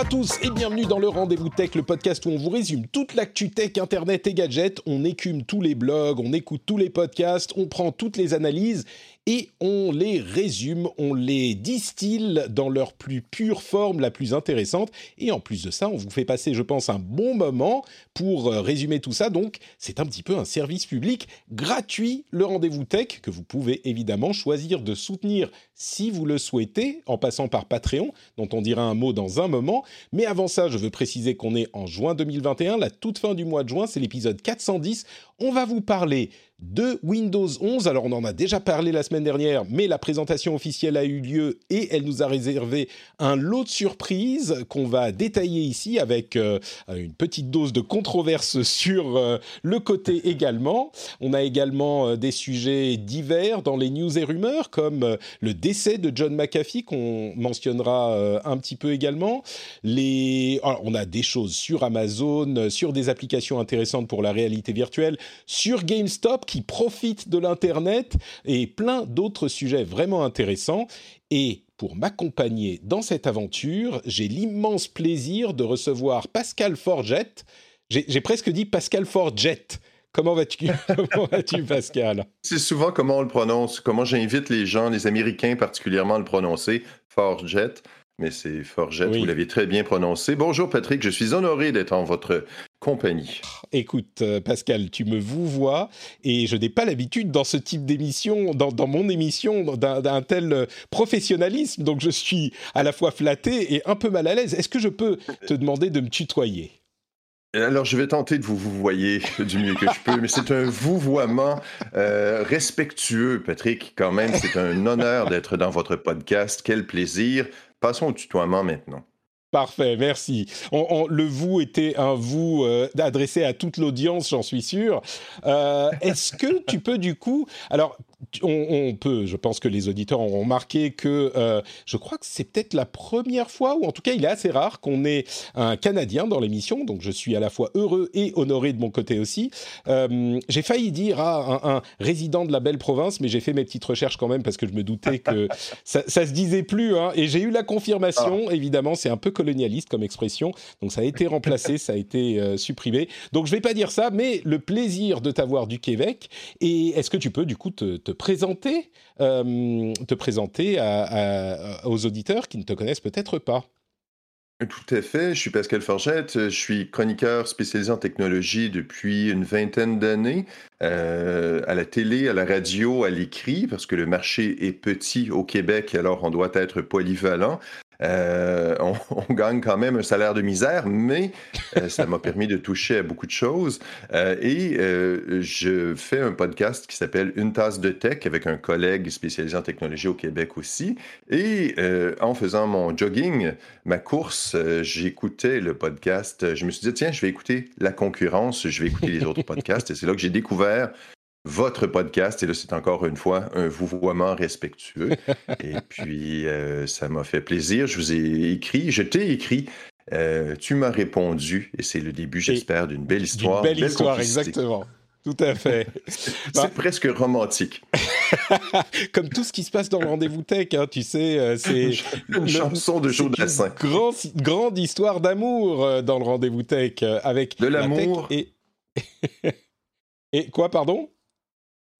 à tous et bienvenue dans le Rendez-vous Tech, le podcast où on vous résume toute l'actu tech, internet et gadgets. On écume tous les blogs, on écoute tous les podcasts, on prend toutes les analyses et on les résume, on les distille dans leur plus pure forme, la plus intéressante. Et en plus de ça, on vous fait passer, je pense, un bon moment pour euh, résumer tout ça. Donc, c'est un petit peu un service public gratuit, le rendez-vous tech, que vous pouvez évidemment choisir de soutenir si vous le souhaitez, en passant par Patreon, dont on dira un mot dans un moment. Mais avant ça, je veux préciser qu'on est en juin 2021, la toute fin du mois de juin, c'est l'épisode 410. On va vous parler de Windows 11. Alors on en a déjà parlé la semaine dernière, mais la présentation officielle a eu lieu et elle nous a réservé un lot de surprises qu'on va détailler ici avec euh, une petite dose de controverse sur euh, le côté également. On a également euh, des sujets divers dans les news et rumeurs comme le décès de John McAfee qu'on mentionnera un petit peu également. Les... on a des choses sur Amazon, sur des applications intéressantes pour la réalité virtuelle, sur GameStop qui profitent de l'Internet et plein d'autres sujets vraiment intéressants. Et pour m'accompagner dans cette aventure, j'ai l'immense plaisir de recevoir Pascal Forget. J'ai presque dit Pascal Forget. Comment vas-tu, vas-tu Pascal? C'est souvent comment on le prononce, comment j'invite les gens, les Américains particulièrement, à le prononcer, Forget mais c'est Forget, vous l'avez très bien prononcé. Bonjour Patrick, je suis honoré d'être en votre compagnie. Écoute, euh, Pascal, tu me vous vois et je n'ai pas l'habitude dans ce type d'émission, dans, mon émission, d'un tel euh, professionnalisme, donc je suis à la fois flatté et un peu mal à l'aise. Est-ce que je peux te demander de me tutoyer? Alors, je vais tenter de vous vous voyer du mieux que je peux, mais c'est un vouvoiement euh, respectueux, Patrick. Quand même, c'est un honneur d'être dans votre podcast. Quel plaisir. Passons au tutoiement maintenant. Parfait, merci. le vous était un vous euh, adressé à toute l'audience, j'en suis sûr. Euh, est-ce que tu peux du coup, alors on, peut, je pense que les auditeurs auront remarqué que euh, je crois que c'est peut-être la première fois, ou en tout cas il est assez rare qu'on ait un Canadien dans l'émission, donc je suis à la fois heureux et honoré de mon côté aussi. Euh, j'ai failli dire à un, résident de la belle province, mais j'ai fait mes petites recherches quand même parce que je me doutais que ça, ça se disait plus, hein, et j'ai eu la confirmation, ah. évidemment c'est un peu colonialiste comme expression, donc ça a été remplacé, ça a été euh, supprimé. Donc je vais pas dire ça, mais le plaisir de t'avoir du Québec, et est-ce que tu peux du coup te te présenter, euh, te présenter aux auditeurs qui ne te connaissent peut-être pas. Tout à fait. Je suis Pascal Forgette. Je suis chroniqueur spécialisé en technologie depuis une vingtaine d'années, euh, à la télé, à la radio, à l'écrit, parce que le marché est petit au Québec, alors on doit être polyvalent. Euh, on, gagne quand même un salaire de misère, mais euh, ça m'a permis de toucher à beaucoup de choses. Euh, et je fais un podcast qui s'appelle Une tasse de tech avec un collègue spécialisé en technologie au Québec aussi. Et en faisant mon jogging, ma course, j'écoutais le podcast. Je me suis dit, tiens, je vais écouter la concurrence, je vais écouter les autres podcasts. Et c'est là que j'ai découvert votre podcast. Et là, c'est encore une fois un vouvoiement respectueux. et puis, euh, ça m'a fait plaisir. Je vous ai écrit, je t'ai écrit. Euh, tu m'as répondu et c'est le début, j'espère, d'une belle histoire. Une belle, histoire, exactement. Tout à fait. c'est bah presque romantique. Comme tout ce qui se passe dans le rendez-vous tech, hein, tu sais, euh, c'est une chanson de Joe Dassin. Grande, grande histoire d'amour dans le rendez-vous tech avec de l'amour et et quoi, pardon?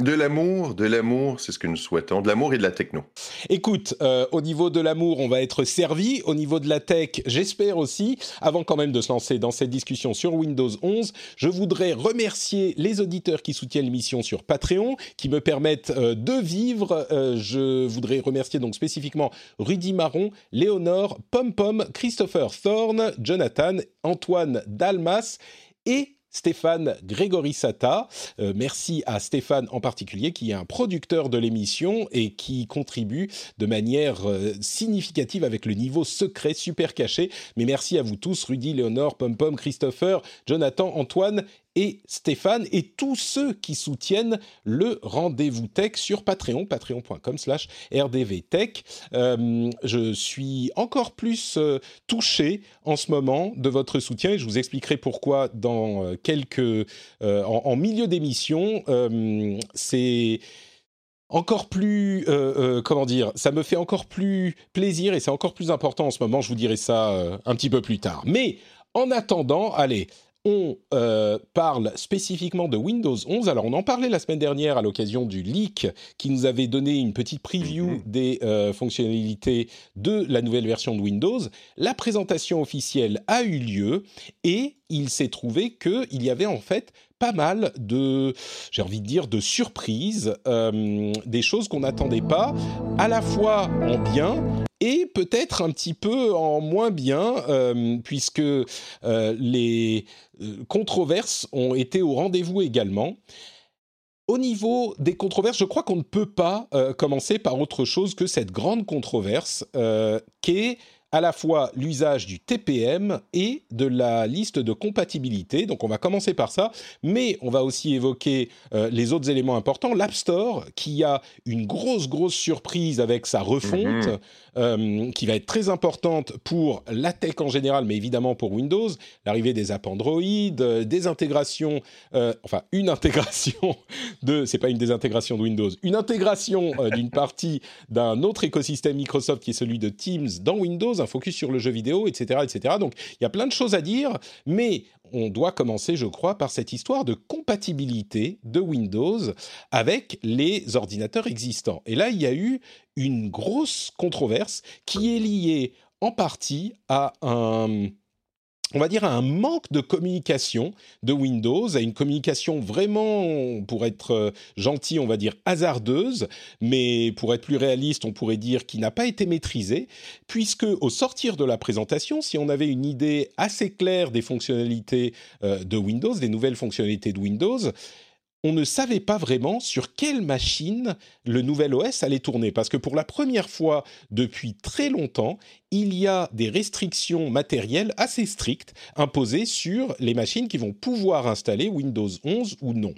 De l'amour, de l'amour, c'est ce que nous souhaitons, de l'amour et de la techno. Écoute, euh, au niveau de l'amour, on va être servi. Au niveau de la tech, j'espère aussi. Avant quand même de se lancer dans cette discussion sur Windows 11, je voudrais remercier les auditeurs qui soutiennent l'émission sur Patreon, qui me permettent euh, de vivre. Euh, je voudrais remercier donc spécifiquement Rudy Marron, Léonore, Pom Pom, Christopher Thorne, Jonathan, Antoine Dalmas et Stéphane Grégorissata. Euh, merci à Stéphane en particulier, qui est un producteur de l'émission et qui contribue de manière euh, significative avec le niveau secret super caché. Mais merci à vous tous, Rudy, Léonore, Pom Pom, Christopher, Jonathan, Antoine et Stéphane et tous ceux qui soutiennent le rendez-vous tech sur Patreon, patreon.com slash rdvtech. Euh, je suis encore plus euh, touché en ce moment de votre soutien et je vous expliquerai pourquoi dans euh, quelques... en, milieu d'émission. c'est encore plus, comment dire, ça me fait encore plus plaisir et c'est encore plus important en ce moment. Je vous dirai ça un petit peu plus tard. Mais en attendant, allez, on euh, parle spécifiquement de Windows 11. Alors, on en parlait la semaine dernière à l'occasion du leak qui nous avait donné une petite preview mhm. des euh, fonctionnalités de la nouvelle version de Windows. La présentation officielle a eu lieu et il s'est trouvé qu'il y avait en fait pas mal de, j'ai envie de dire, de surprises, euh, des choses qu'on n'attendait pas, à la fois en bien et peut-être un petit peu en moins bien, euh, puisque euh, les controverses ont été au rendez-vous également. Au niveau des controverses, je crois qu'on ne peut pas commencer par autre chose que cette grande controverse qu'est à la fois l'usage du TPM et de la liste de compatibilité. Donc on va commencer par ça, mais on va aussi évoquer euh, les autres éléments importants. L'App Store, qui a une grosse, grosse surprise avec sa refonte, mhm. Euh, qui va être très importante pour la tech en général, mais évidemment pour Windows. L'arrivée des apps Android, euh, des intégrations, enfin une intégration de, c'est pas une désintégration de Windows, une intégration d'une partie d'un autre écosystème Microsoft qui est celui de Teams dans Windows un focus sur le jeu vidéo, etc., etc. Donc il y a plein de choses à dire, mais on doit commencer, je crois, par cette histoire de compatibilité de Windows avec les ordinateurs existants. Et là, il y a eu une grosse controverse qui est liée en partie à un on va dire, à un manque de communication de Windows, à une communication vraiment, pour être euh, gentil, on va dire hasardeuse, mais pour être plus réaliste, on pourrait dire qui n'a pas été maîtrisée, puisque au sortir de la présentation, si on avait une idée assez claire des fonctionnalités euh, de Windows, des nouvelles fonctionnalités de Windows, on ne savait pas vraiment sur quelle machine le nouvel OS allait tourner. Parce que pour la première fois depuis très longtemps, il y a des restrictions matérielles assez strictes imposées sur les machines qui vont pouvoir installer Windows 11 ou non.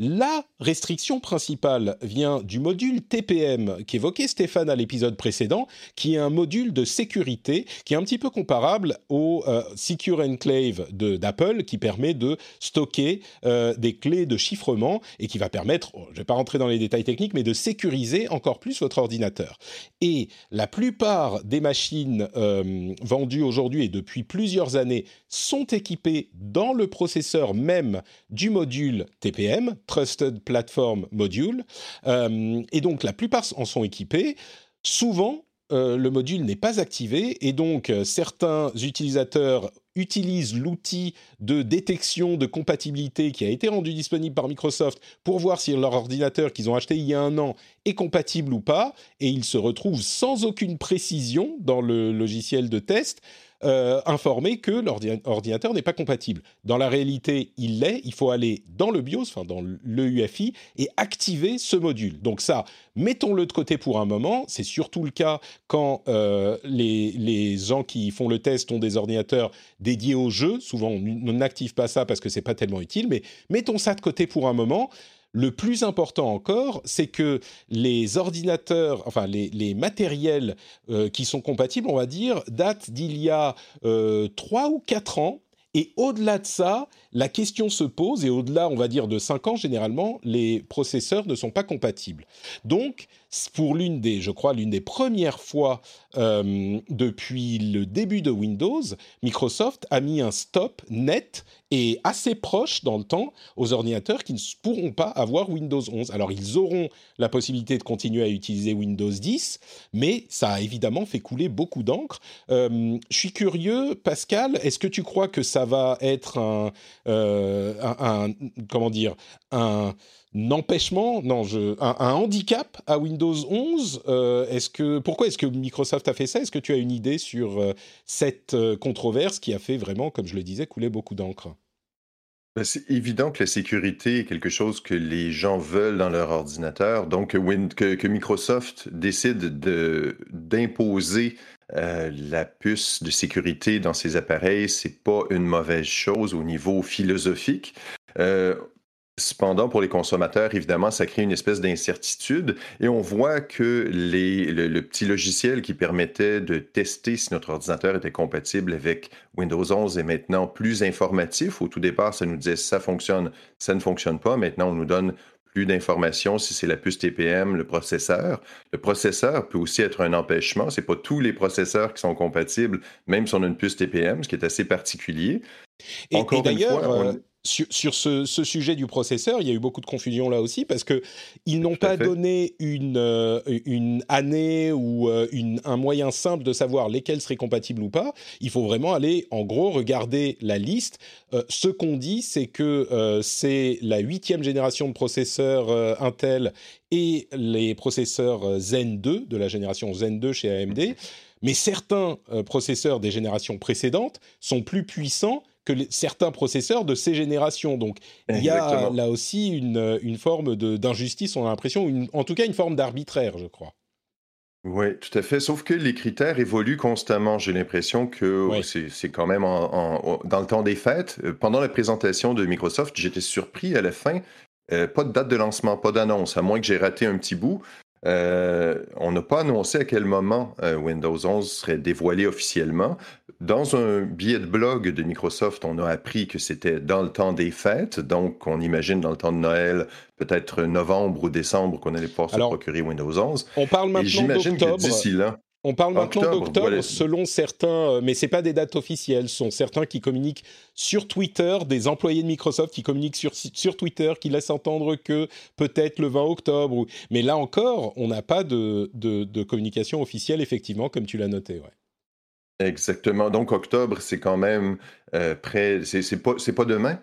La restriction principale vient du module TPM qu'évoquait Stéphane à l'épisode précédent, qui est un module de sécurité qui est un petit peu comparable au euh, Secure Enclave d'Apple, qui permet de stocker euh, des clés de chiffrement et qui va permettre, oh, je ne vais pas rentrer dans les détails techniques, mais de sécuriser encore plus votre ordinateur. Et la plupart des machines euh, vendues aujourd'hui et depuis plusieurs années sont équipées dans le processeur même du module TPM Trusted Platform Module. Euh, et donc la plupart en sont équipés. Souvent, euh, le module n'est pas activé et donc euh, certains utilisateurs utilisent l'outil de détection de compatibilité qui a été rendu disponible par Microsoft pour voir si leur ordinateur qu'ils ont acheté il y a un an est compatible ou pas et ils se retrouvent sans aucune précision dans le logiciel de test euh, informé que l'ordinateur n'est pas compatible. Dans la réalité, il l'est. Il faut aller dans le BIOS, enfin dans l'EUFI, et activer ce module. Donc ça, mettons-le de côté pour un moment. C'est surtout le cas quand euh, les, les, gens qui font le test ont des ordinateurs dédiés au jeu. Souvent, on n'active pas ça parce que c'est pas tellement utile. Mais mettons ça de côté pour un moment. Le plus important encore, c'est que les ordinateurs, enfin les, matériels euh, qui sont compatibles, on va dire, datent d'il y a euh, trois ou quatre ans. Et au-delà de ça, la question se pose, et au-delà, on va dire, de 5 ans, généralement, les processeurs ne sont pas compatibles. Donc, pour l'une des, je crois, l'une des premières fois depuis le début de Windows, Microsoft a mis un stop net et assez proche dans le temps aux ordinateurs qui ne pourront pas avoir Windows 11. Alors, ils auront la possibilité de continuer à utiliser Windows 10, mais ça a évidemment fait couler beaucoup d'encre. Je suis curieux, Pascal, est-ce que tu crois que ça va être un euh, un, comment dire, un empêchement, non, un, handicap à Windows 11. Euh, est-ce que, pourquoi est-ce que Microsoft a fait ça? Est-ce que tu as une idée sur euh, cette controverse qui a fait vraiment, comme je le disais, couler beaucoup d'encre? Ben, c'est évident que la sécurité est quelque chose que les gens veulent dans leur ordinateur. Donc, que, Microsoft décide d'imposer euh, la puce de sécurité dans ces appareils, c'est pas une mauvaise chose au niveau philosophique. Euh, cependant, pour les consommateurs, évidemment, ça crée une espèce d'incertitude et on voit que le, petit logiciel qui permettait de tester si notre ordinateur était compatible avec Windows 11 est maintenant plus informatif. Au tout départ, ça nous disait ça fonctionne, ça ne fonctionne pas. Maintenant, on nous donne plus d'informations si c'est la puce TPM, le processeur. Le processeur peut aussi être un empêchement. C'est pas tous les processeurs qui sont compatibles, même si on a une puce TPM, ce qui est assez particulier. Et, Encore d'ailleurs, euh, sur, ce, sujet du processeur, il y a eu beaucoup de confusion là aussi parce que ils n'ont pas donné une, euh, une année ou euh, une, un moyen simple de savoir lesquels seraient compatibles ou pas. Il faut vraiment aller, en gros, regarder la liste. Euh, ce qu'on dit, c'est que c'est la huitième génération de processeurs Intel et les processeurs Zen 2 de la génération Zen 2 chez AMD. Mais certains processeurs des générations précédentes sont plus puissants que certains processeurs de ces générations. Donc il y a là aussi une, une forme d'injustice, on a l'impression, en tout cas une forme d'arbitraire, je crois. Oui, tout à fait. Sauf que les critères évoluent constamment. J'ai l'impression que c'est quand même dans le temps des fêtes. Euh, pendant la présentation de Microsoft, j'étais surpris à la fin. Euh, pas de date de lancement, pas d'annonce, à moins que j'ai raté un petit bout. Euh, on n'a pas annoncé à quel moment Windows 11 serait dévoilé officiellement. Dans un billet de blog de Microsoft, on a appris que c'était dans le temps des fêtes, donc on imagine dans le temps de Noël, peut-être novembre ou décembre, qu'on allait pouvoir se procurer Windows 11. On parle maintenant d'octobre. d'ici là. On parle maintenant d'octobre selon certains, euh, mais ce pas des dates officielles. Ce sont certains qui communiquent sur Twitter, des employés de Microsoft qui communiquent sur, sur Twitter, qui laissent entendre que peut-être le 20 octobre. Mais là encore, on n'a pas de, de, communication officielle, effectivement, comme tu l'as noté. Ouais. Exactement. Donc, octobre, c'est quand même euh, près, c'est pas, pas demain.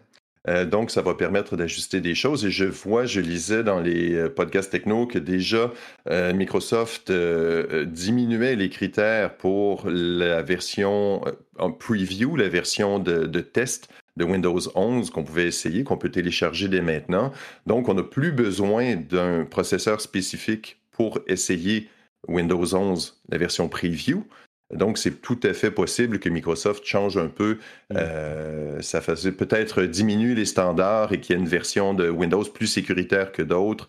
Euh, donc, ça va permettre d'ajuster des choses. Et je vois, je lisais dans les euh, podcasts techno que déjà Microsoft diminuait les critères pour la version en preview, la version de, de test de Windows 11 qu'on pouvait essayer, qu'on peut télécharger dès maintenant. Donc, on n'a plus besoin d'un processeur spécifique pour essayer Windows 11, la version preview. Donc, c'est tout à fait possible que Microsoft change un peu. Mm. Euh, ça peut-être diminuer les standards et qu'il y ait une version de Windows plus sécuritaire que d'autres.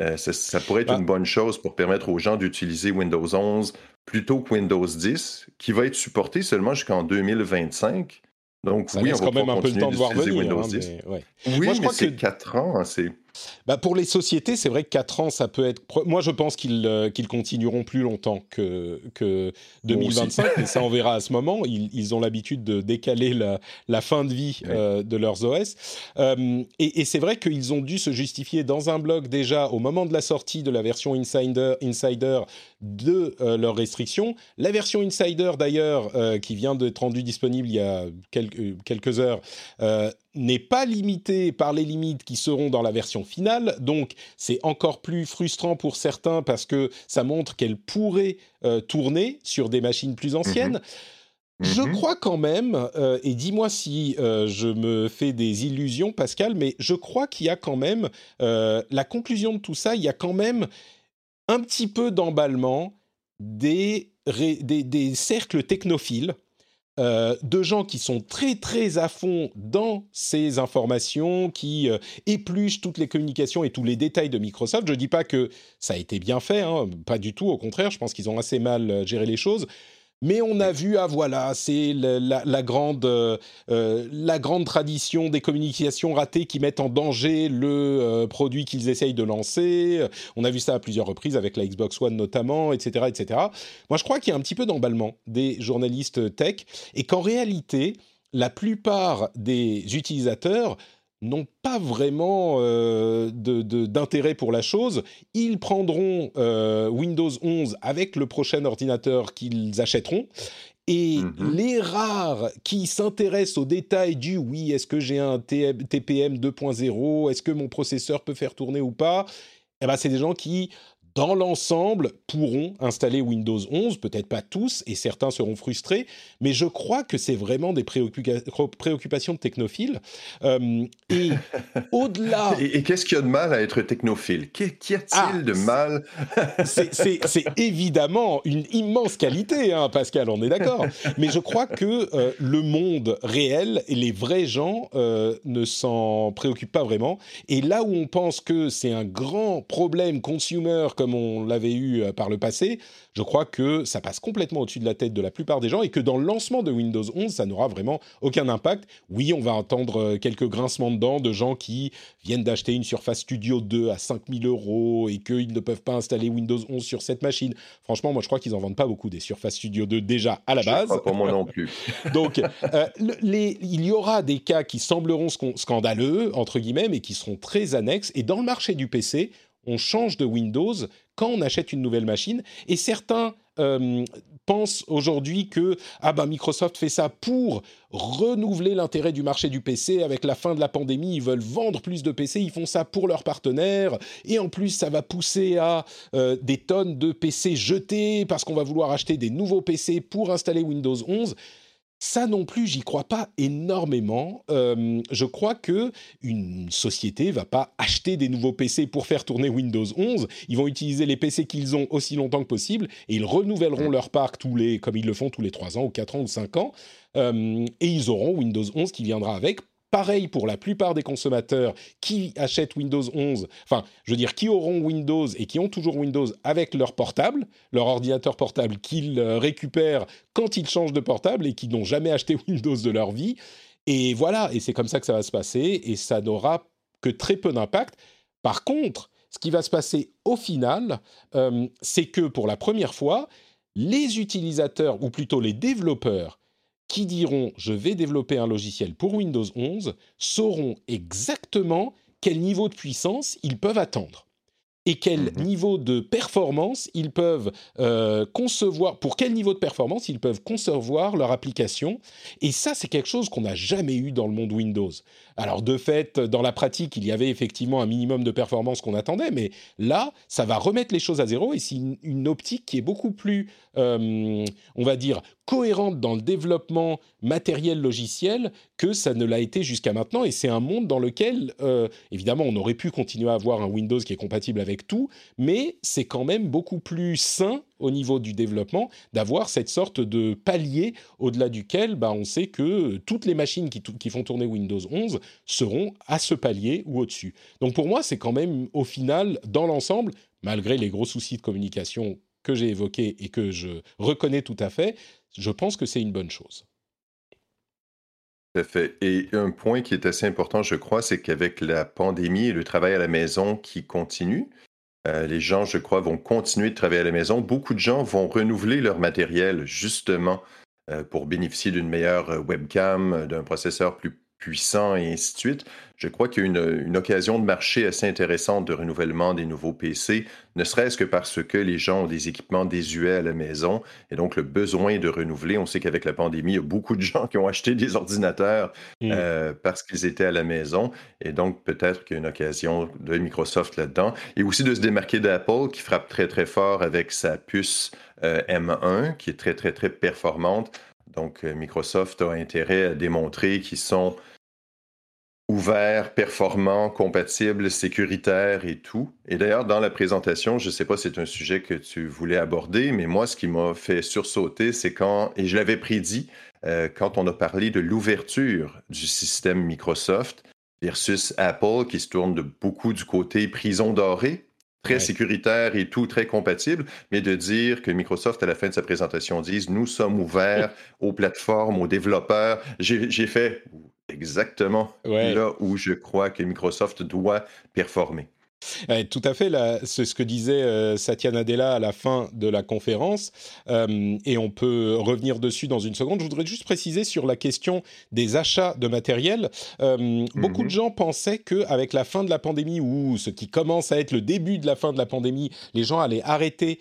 Euh, ça, pourrait être bah une bonne chose pour permettre aux gens d'utiliser Windows 11 plutôt que Windows 10, qui va être supporté seulement jusqu'en 2025. Donc, oui, on va quand même un peu le temps de voir venir. Windows 10. Hein, mais Oui, je mais c'est que... 4 ans. Hein, c'est bah pour les sociétés, c'est vrai que 4 ans, ça peut être. Moi, je pense qu'ils euh, continueront plus longtemps que, que 2025, mais ça, on verra à ce moment. Ils, ils ont l'habitude de décaler la, la, fin de vie euh, de leurs OS. Euh, et, et c'est vrai qu'ils ont dû se justifier dans un blog déjà au moment de la sortie de la version Insider, Insider de leurs restrictions. La version Insider, d'ailleurs, qui vient d'être rendue disponible il y a quelques, quelques heures, n'est pas limitée par les limites qui seront dans la version finale. Donc, c'est encore plus frustrant pour certains parce que ça montre qu'elle pourrait euh, tourner sur des machines plus anciennes. Mhm. Je mhm. crois quand même, euh, et dis-moi si euh, je me fais des illusions, Pascal, mais je crois qu'il y a quand même, la conclusion de tout ça, il y a quand même un petit peu d'emballement des, des cercles technophiles euh, de gens qui sont très très à fond dans ces informations, qui euh, épluchent toutes les communications et tous les détails de Microsoft. Je ne dis pas que ça a été bien fait, hein, pas du tout, au contraire, je pense qu'ils ont assez mal euh, géré les choses. Mais on a vu, ah voilà, c'est la, grande, euh, euh, la grande tradition des communications ratées qui mettent en danger le euh, produit qu'ils essayent de lancer. On a vu ça à plusieurs reprises avec la Xbox One notamment, etc., etc. Moi, je crois qu'il y a un petit peu d'emballement des journalistes tech et qu'en réalité, la plupart des utilisateurs n'ont pas vraiment euh, d'intérêt pour la chose. Ils prendront euh, Windows 11 avec le prochain ordinateur qu'ils achèteront. Et mhm. les rares qui s'intéressent aux détails du oui, est-ce que j'ai un TPM 2.0, est-ce que mon processeur peut faire tourner ou pas, eh ben, c'est des gens qui dans l'ensemble, pourront installer Windows 11, peut-être pas tous, et certains seront frustrés, mais je crois que c'est vraiment des préoccupations de technophiles. Euh, et au-delà... Et, qu'est-ce qu'il y a de mal à être technophile? Qu'y a-t-il ah, de mal? C'est évidemment une immense qualité, hein, Pascal, on est d'accord. Mais je crois que euh, le monde réel et les vrais gens euh, ne s'en préoccupent pas vraiment. Et là où on pense que c'est un grand problème consumer comme comme on l'avait eu euh, par le passé, je crois que ça passe complètement au-dessus de la tête de la plupart des gens et que dans le lancement de Windows 11, ça n'aura vraiment aucun impact. Oui, on va entendre euh, quelques grincements dedans de gens qui viennent d'acheter une Surface Studio 2 à 5000 euros et qu'ils ne peuvent pas installer Windows 11 sur cette machine. Franchement, moi, je crois qu'ils en vendent pas beaucoup des Surface Studio 2 déjà à la base. Pas pour moi non plus. Donc, euh, les, il y aura des cas qui sembleront scandaleux, entre guillemets, mais qui seront très annexes. Et dans le marché du PC, on change de Windows quand on achète une nouvelle machine. Et certains euh, pensent aujourd'hui que ah ben, Microsoft fait ça pour renouveler l'intérêt du marché du PC avec la fin de la pandémie. Ils veulent vendre plus de PC, ils font ça pour leurs partenaires. Et en plus, ça va pousser à euh, des tonnes de PC jetés parce qu'on va vouloir acheter des nouveaux PC pour installer Windows 11. Ça non plus, j'y crois pas énormément. Euh, je crois que une société va pas acheter des nouveaux PC pour faire tourner Windows 11. Ils vont utiliser les PC qu'ils ont aussi longtemps que possible et ils renouvelleront leur parc tous les, comme ils le font tous les 3 ans ou 4 ans ou 5 ans. Euh, et ils auront Windows 11 qui viendra avec Pareil pour la plupart des consommateurs qui achètent Windows 11, enfin, je veux dire, qui auront Windows et qui ont toujours Windows avec leur portable, leur ordinateur portable qu'ils euh, récupèrent quand ils changent de portable et qui n'ont jamais acheté Windows de leur vie. Et voilà, et c'est comme ça que ça va se passer, et ça n'aura que très peu d'impact. Par contre, ce qui va se passer au final, euh, c'est que pour la première fois, les utilisateurs, ou plutôt les développeurs, qui diront je vais développer un logiciel pour Windows 11 sauront exactement quel niveau de puissance ils peuvent attendre et quel mhm. niveau de performance ils peuvent euh, concevoir, pour quel niveau de performance ils peuvent concevoir leur application. Et ça, c'est quelque chose qu'on n'a jamais eu dans le monde Windows. Alors de fait, dans la pratique, il y avait effectivement un minimum de performance qu'on attendait, mais là, ça va remettre les choses à zéro et c'est une, optique qui est beaucoup plus, euh, on va dire, cohérente dans le développement matériel logiciel que ça ne l'a été jusqu'à maintenant. Et c'est un monde dans lequel, euh, évidemment, on aurait pu continuer à avoir un Windows qui est compatible avec tout, mais c'est quand même beaucoup plus sain au niveau du développement d'avoir cette sorte de palier au-delà duquel bah, on sait que toutes les machines qui, qui, font tourner Windows 11 seront à ce palier ou au-dessus. Donc pour moi, c'est quand même au final, dans l'ensemble, malgré les gros soucis de communication que j'ai évoqués et que je reconnais tout à fait, je pense que c'est une bonne chose. Tout à fait. Et un point qui est assez important, je crois, c'est qu'avec la pandémie et le travail à la maison qui continue, euh, les gens, je crois, vont continuer de travailler à la maison. Beaucoup de gens vont renouveler leur matériel justement euh, pour bénéficier d'une meilleure euh, webcam, d'un processeur plus puissant et ainsi de suite. Je crois qu'il y a une, une, occasion de marché assez intéressante de renouvellement des nouveaux PC, ne serait-ce que parce que les gens ont des équipements désuets à la maison et donc le besoin de renouveler. On sait qu'avec la pandémie, il y a beaucoup de gens qui ont acheté des ordinateurs mmh. euh, parce qu'ils étaient à la maison et donc peut-être qu'il y a une occasion de Microsoft là-dedans et aussi de se démarquer d'Apple qui frappe très très fort avec sa puce euh, M1 qui est très très très performante donc, euh, Microsoft a intérêt à démontrer qu'ils sont ouverts, performants, compatibles, sécuritaires et tout. Et d'ailleurs, dans la présentation, je ne sais pas si c'est un sujet que tu voulais aborder, mais moi, ce qui m'a fait sursauter, c'est quand, et je l'avais prédit, euh, quand on a parlé de l'ouverture du système Microsoft versus Apple, qui se tourne de beaucoup du côté prison dorée, très sécuritaire et tout, très compatible, mais de dire que Microsoft, à la fin de sa présentation, dise nous sommes ouverts aux plateformes, aux développeurs. J'ai fait exactement là où je crois que Microsoft doit performer tout à fait, c'est ce que disait euh, Satya Nadella à la fin de la conférence, euh, et on peut revenir dessus dans une seconde. Je voudrais juste préciser sur la question des achats de matériel. Euh, beaucoup de mhm. gens pensaient qu'avec la fin de la pandémie, ou ce qui commence à être le début de la fin de la pandémie, les gens allaient arrêter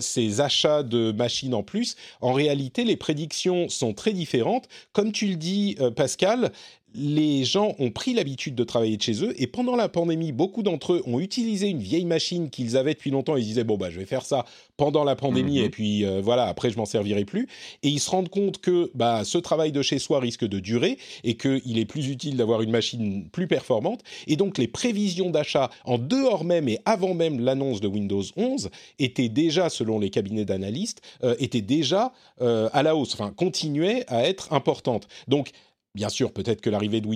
ces achats de machines en plus. En réalité, les prédictions sont très différentes. Comme tu le dis, Pascal, les gens ont pris l'habitude de travailler de chez eux et pendant la pandémie, beaucoup d'entre eux ont utilisé une vieille machine qu'ils avaient depuis longtemps. Ils disaient bon bah je vais faire ça pendant la pandémie mhm. et puis euh, voilà après je m'en servirai plus. Et ils se rendent compte que bah ce travail de chez soi risque de durer et qu'il est plus utile d'avoir une machine plus performante. Et donc les prévisions d'achat en dehors même et avant même l'annonce de Windows 11 étaient déjà selon les cabinets d'analystes euh, étaient déjà euh, à la hausse, enfin continuaient à être importantes. Donc Bien sûr, peut-être que l'arrivée de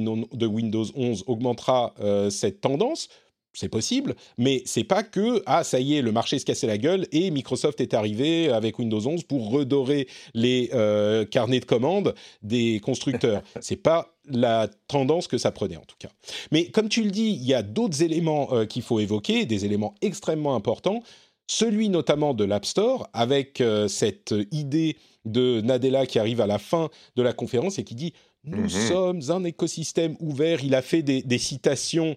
Windows, 11 augmentera euh, cette tendance. c'est possible, mais c'est pas que ah ça y est le marché se cassait la gueule et Microsoft est arrivé avec Windows 11 pour redorer les euh, carnets de commandes des constructeurs. c'est pas la tendance que ça prenait en tout cas. Mais comme tu le dis, il y a d'autres éléments euh, qu'il faut évoquer, des éléments extrêmement importants. Celui notamment de l'App Store avec euh, cette idée de Nadella qui arrive à la fin de la conférence et qui dit nous mhm. sommes un écosystème ouvert. Il a fait des citations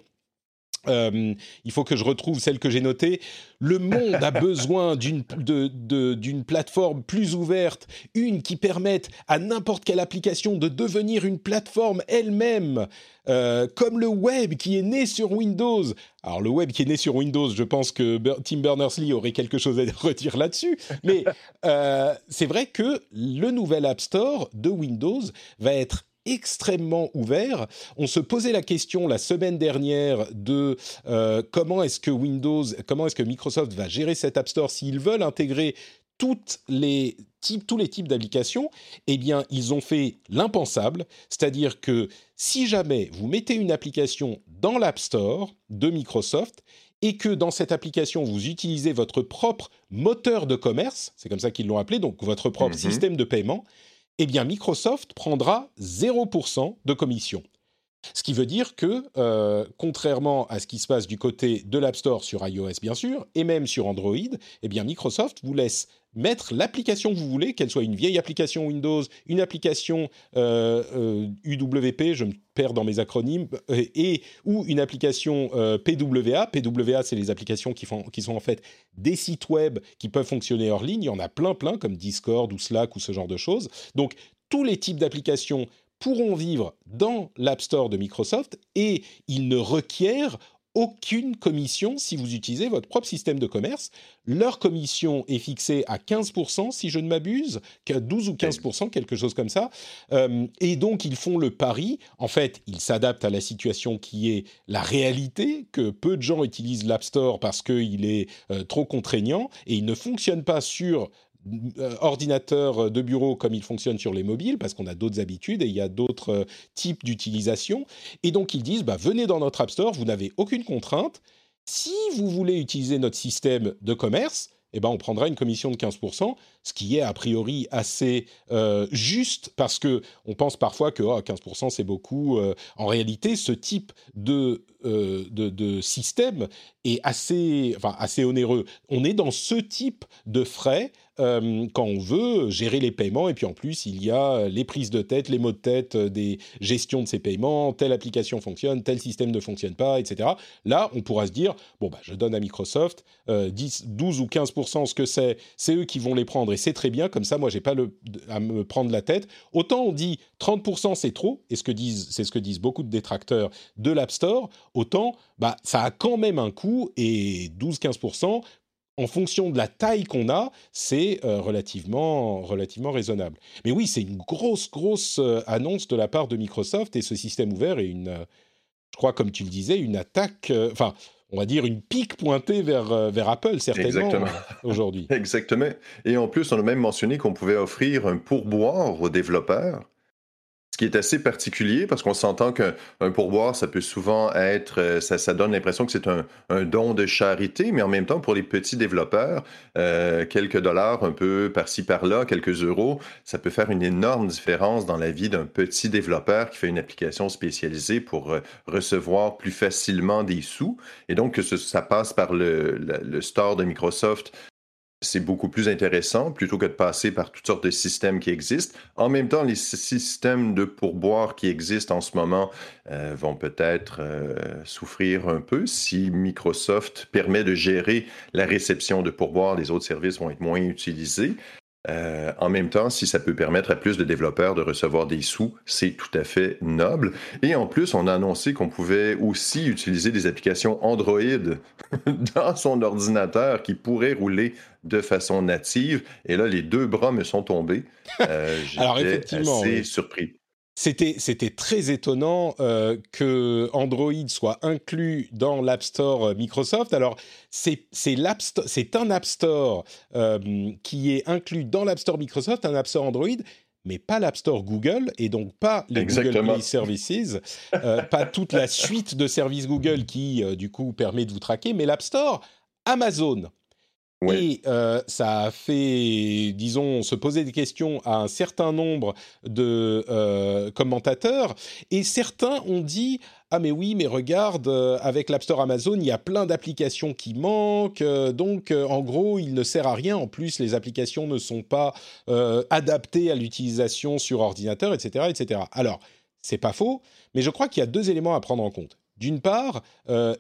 euh, il faut que je retrouve celle que j'ai notée. Le monde a besoin d'une d'une plateforme plus ouverte, une qui permette à n'importe quelle application de devenir une plateforme elle-même, euh, comme le web qui est né sur Windows. Alors le web qui est né sur Windows, je pense que Tim Berners-Lee aurait quelque chose à redire là-dessus, mais euh, c'est vrai que le nouvel App Store de Windows va être extrêmement ouvert. On se posait la question la semaine dernière de euh, comment est-ce que Windows, comment est-ce que Microsoft va gérer cet App Store s'ils veulent intégrer toutes les types, tous les types d'applications, eh bien, ils ont fait l'impensable, c'est-à-dire que si jamais vous mettez une application dans l'App Store de Microsoft et que dans cette application vous utilisez votre propre moteur de commerce, c'est comme ça qu'ils l'ont appelé, donc votre propre mhm. système de paiement, eh bien Microsoft prendra 0% de commission. Ce qui veut dire que, euh, contrairement à ce qui se passe du côté de l'App Store sur iOS bien sûr, et même sur Android, eh bien Microsoft vous laisse mettre l'application que vous voulez, qu'elle soit une vieille application Windows, une application euh, euh, UWP, je me perds dans mes acronymes, euh, et ou une application PWA. PWA, c'est les applications qui, font, qui sont en fait des sites web qui peuvent fonctionner hors ligne. Il y en a plein, plein, comme Discord ou Slack ou ce genre de choses. Donc, tous les types d'applications pourront vivre dans l'App Store de Microsoft et ils ne requièrent aucune commission si vous utilisez votre propre système de commerce. Leur commission est fixée à 15%, si je ne m'abuse, 12 ou 15%, quelque chose comme ça. Euh, et donc, ils font le pari. En fait, ils s'adaptent à la situation qui est la réalité, que peu de gens utilisent l'App Store parce qu'il est euh, trop contraignant et il ne fonctionne pas sur ordinateur de bureau comme il fonctionne sur les mobiles, parce qu'on a d'autres habitudes et il y a d'autres euh, types d'utilisation. Et donc ils disent, bah, venez dans notre App Store, vous n'avez aucune contrainte. Si vous voulez utiliser notre système de commerce, eh ben, on prendra une commission de 15%, ce qui est a priori assez euh, juste parce que on pense parfois que 15% c'est beaucoup. en réalité, ce type de, de, de, système est assez, enfin, assez onéreux. On est dans ce type de frais euh, quand on veut gérer les paiements. Et puis en plus, il y a les prises de tête, les mots de tête euh, des gestions de ces paiements, telle application fonctionne, tel système ne fonctionne pas, etc. Là, on pourra se dire, bon, bah, je donne à Microsoft 10, euh, 12 ou 15% ce que c'est, c'est eux qui vont les prendre et c'est très bien, comme ça, moi, j'ai pas à me prendre la tête. Autant on dit 30% c'est trop, et ce c'est ce que disent beaucoup de détracteurs de l'App Store, autant bah, ça a quand même un coût et 12-15%, en fonction de la taille qu'on a, c'est euh, relativement, relativement raisonnable. Mais oui, c'est une grosse, grosse euh, annonce de la part de Microsoft et ce système ouvert est une, euh, je crois, comme tu le disais, une attaque, enfin, on va dire une pique pointée vers, vers Apple, certainement, aujourd'hui. Exactement. Et en plus, on a même mentionné qu'on pouvait offrir un pourboire aux développeurs ce qui est assez particulier parce qu'on s'entend qu'un pourboire, ça peut souvent être, euh, ça, donne l'impression que c'est un, don de charité, mais en même temps, pour les petits développeurs, euh, quelques dollars un peu par-ci par-là, quelques euros, ça peut faire une énorme différence dans la vie d'un petit développeur qui fait une application spécialisée pour euh, recevoir plus facilement des sous. Et donc, que ça passe par le store de Microsoft c'est beaucoup plus intéressant plutôt que de passer par toutes sortes de systèmes qui existent. En même temps, les systèmes de pourboire qui existent en ce moment euh, vont peut-être euh, souffrir un peu si Microsoft permet de gérer la réception de pourboire. Les autres services vont être moins utilisés. Euh, en même temps, si ça peut permettre à plus de développeurs de recevoir des sous, c'est tout à fait noble. Et en plus, on a annoncé qu'on pouvait aussi utiliser des applications Android dans son ordinateur qui pourraient rouler de façon native. Et là, les deux bras me sont tombés. Euh, effectivement, assez surpris. C'était, c'était très étonnant euh, que Android soit inclus dans l'App Store euh, Microsoft. Alors, c'est, c'est, c'est un App Store euh, qui est inclus dans l'App Store Microsoft, un App Store Android, mais pas l'App Store Google et donc pas les Google Play Services, euh, pas toute la suite de services Google qui du coup permet de vous traquer, mais l'App Store Amazon. Et euh, ça a fait, disons, se poser des questions à un certain nombre de euh, commentateurs. Et certains ont dit Ah, mais oui, mais regarde, euh, avec l'App Store Amazon, il y a plein d'applications qui manquent. donc, en gros, il ne sert à rien. En plus, les applications ne sont pas adaptées à l'utilisation sur ordinateur, etc. etc. Alors, c'est pas faux, mais je crois qu'il y a deux éléments à prendre en compte. D'une part,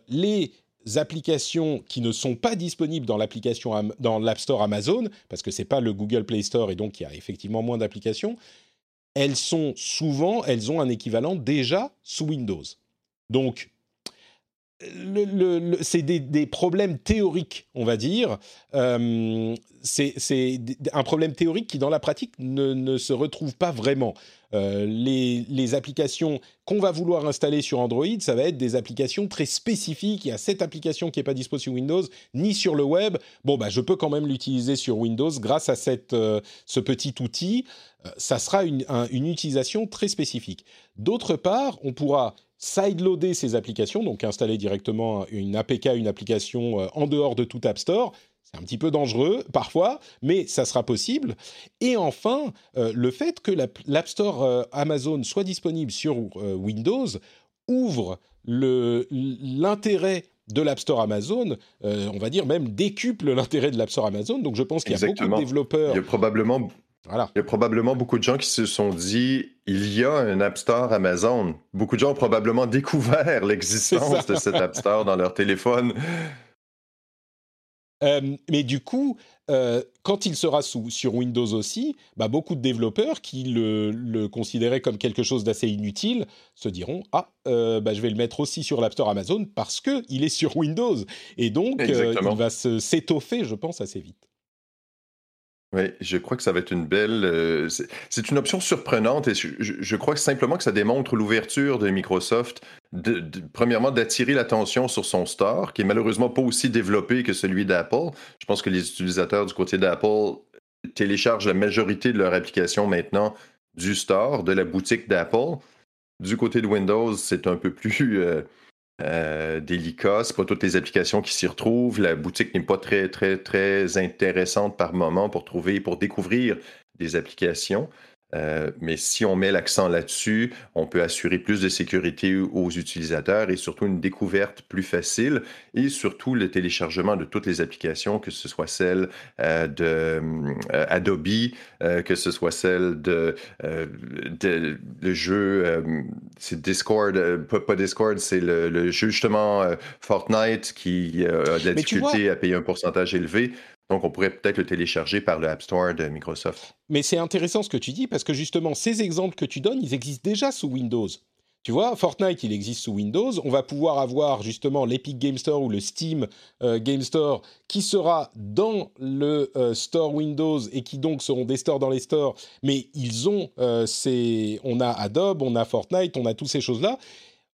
les applications qui ne sont pas disponibles dans l'application dans l'App Store Amazon, parce que c'est pas le Google Play Store et donc il y a effectivement moins d'applications, elles sont souvent, elles ont un équivalent déjà sous Windows. Donc c'est des, problèmes théoriques, on va dire. Euh, c'est un problème théorique qui, dans la pratique, ne se retrouve pas vraiment. Euh, les, applications qu'on va vouloir installer sur Android, ça va être des applications très spécifiques. Il y a cette application qui n'est pas dispo sur Windows ni sur le web. Bon, bah, je peux quand même l'utiliser sur Windows grâce à cette, euh, ce petit outil. Euh, ça sera une, une utilisation très spécifique. D'autre part, on pourra sideloader ces applications, donc installer directement une APK, une application en dehors de tout App Store un petit peu dangereux parfois, mais ça sera possible. Et enfin, euh, le fait que l'App Store euh, Amazon soit disponible sur euh, Windows ouvre l'intérêt de l'App Store Amazon, on va dire même décuple l'intérêt de l'App Store Amazon. Donc je pense qu'il y a beaucoup de développeurs. Il y a probablement voilà. Il y a probablement beaucoup de gens qui se sont dit il y a un App Store Amazon. Beaucoup de gens ont probablement découvert l'existence de cet App Store dans leur téléphone euh, mais du coup, euh, quand il sera sous, sur Windows aussi, bah, beaucoup de développeurs qui le, considéraient comme quelque chose d'assez inutile se diront Ah, euh, bah, je vais le mettre aussi sur l'App Store Amazon parce qu'il est sur Windows. Et donc, il va s'étoffer, je pense, assez vite. Oui, je crois que ça va être une belle. Euh, c'est une option surprenante et je, crois simplement que ça démontre l'ouverture de Microsoft, premièrement, d'attirer l'attention sur son store, qui est malheureusement pas aussi développé que celui d'Apple. Je pense que les utilisateurs du côté d'Apple téléchargent la majorité de leurs applications maintenant du store, de la boutique d'Apple. Du côté de Windows, c'est un peu plus. Euh, euh, délicat. C'est pas toutes les applications qui s'y retrouvent. La boutique n'est pas très, très, très intéressante par moment pour trouver, pour découvrir des applications. Euh, mais si on met l'accent là-dessus, on peut assurer plus de sécurité aux utilisateurs et surtout une découverte plus facile et surtout le téléchargement de toutes les applications, que ce soit celle euh, de euh, Adobe, que ce soit celle de, de le jeu, c'est Discord, pas, Discord, c'est le, jeu justement Fortnite qui a de la difficulté à payer un pourcentage élevé. Donc, on pourrait peut-être le télécharger par le App Store de Microsoft. Mais c'est intéressant ce que tu dis parce que justement, ces exemples que tu donnes, ils existent déjà sous Windows. Tu vois, Fortnite, il existe sous Windows. On va pouvoir avoir justement l'Epic Game Store ou le Steam euh, Game Store qui sera dans le euh, store Windows et qui donc seront des stores dans les stores. Mais ils ont, euh, on a Adobe, on a Fortnite, on a toutes ces choses-là.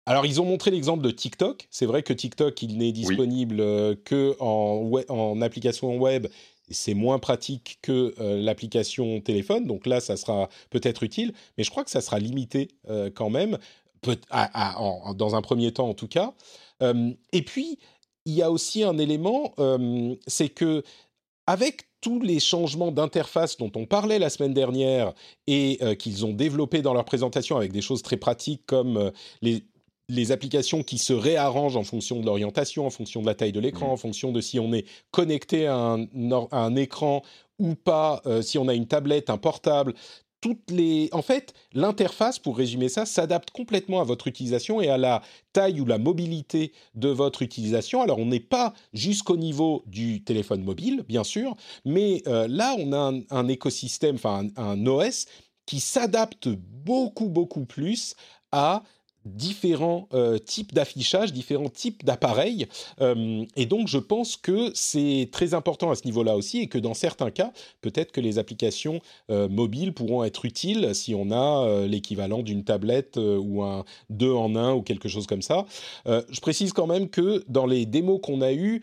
Alors, ils ont montré l'exemple de TikTok. C'est vrai que TikTok, il n'est disponible euh, que en, en, application web. C'est moins pratique que euh, l'application téléphone. Donc là, ça sera peut-être utile. Mais je crois que ça sera limité euh, quand même, dans un premier temps en tout cas. et puis, il y a aussi un élément, c'est que avec tous les changements d'interface dont on parlait la semaine dernière et qu'ils ont développés dans leur présentation avec des choses très pratiques comme les, les applications qui se réarrangent en fonction de l'orientation, en fonction de la taille de l'écran, mmh. en fonction de si on est connecté à un, écran ou pas, euh, si on a une tablette, un portable. Toutes les... En fait, l'interface, pour résumer ça, s'adapte complètement à votre utilisation et à la taille ou la mobilité de votre utilisation. Alors, on n'est pas jusqu'au niveau du téléphone mobile, bien sûr, mais euh, là, on a un, écosystème, enfin un OS qui s'adapte beaucoup, beaucoup plus à différents euh, types d'affichage, différents types d'appareils. Euh, et donc, je pense que c'est très important à ce niveau-là aussi et que dans certains cas, peut-être que les applications euh, mobiles pourront être utiles si on a l'équivalent d'une tablette ou un 2 en 1 ou quelque chose comme ça. je précise quand même que dans les démos qu'on a eues,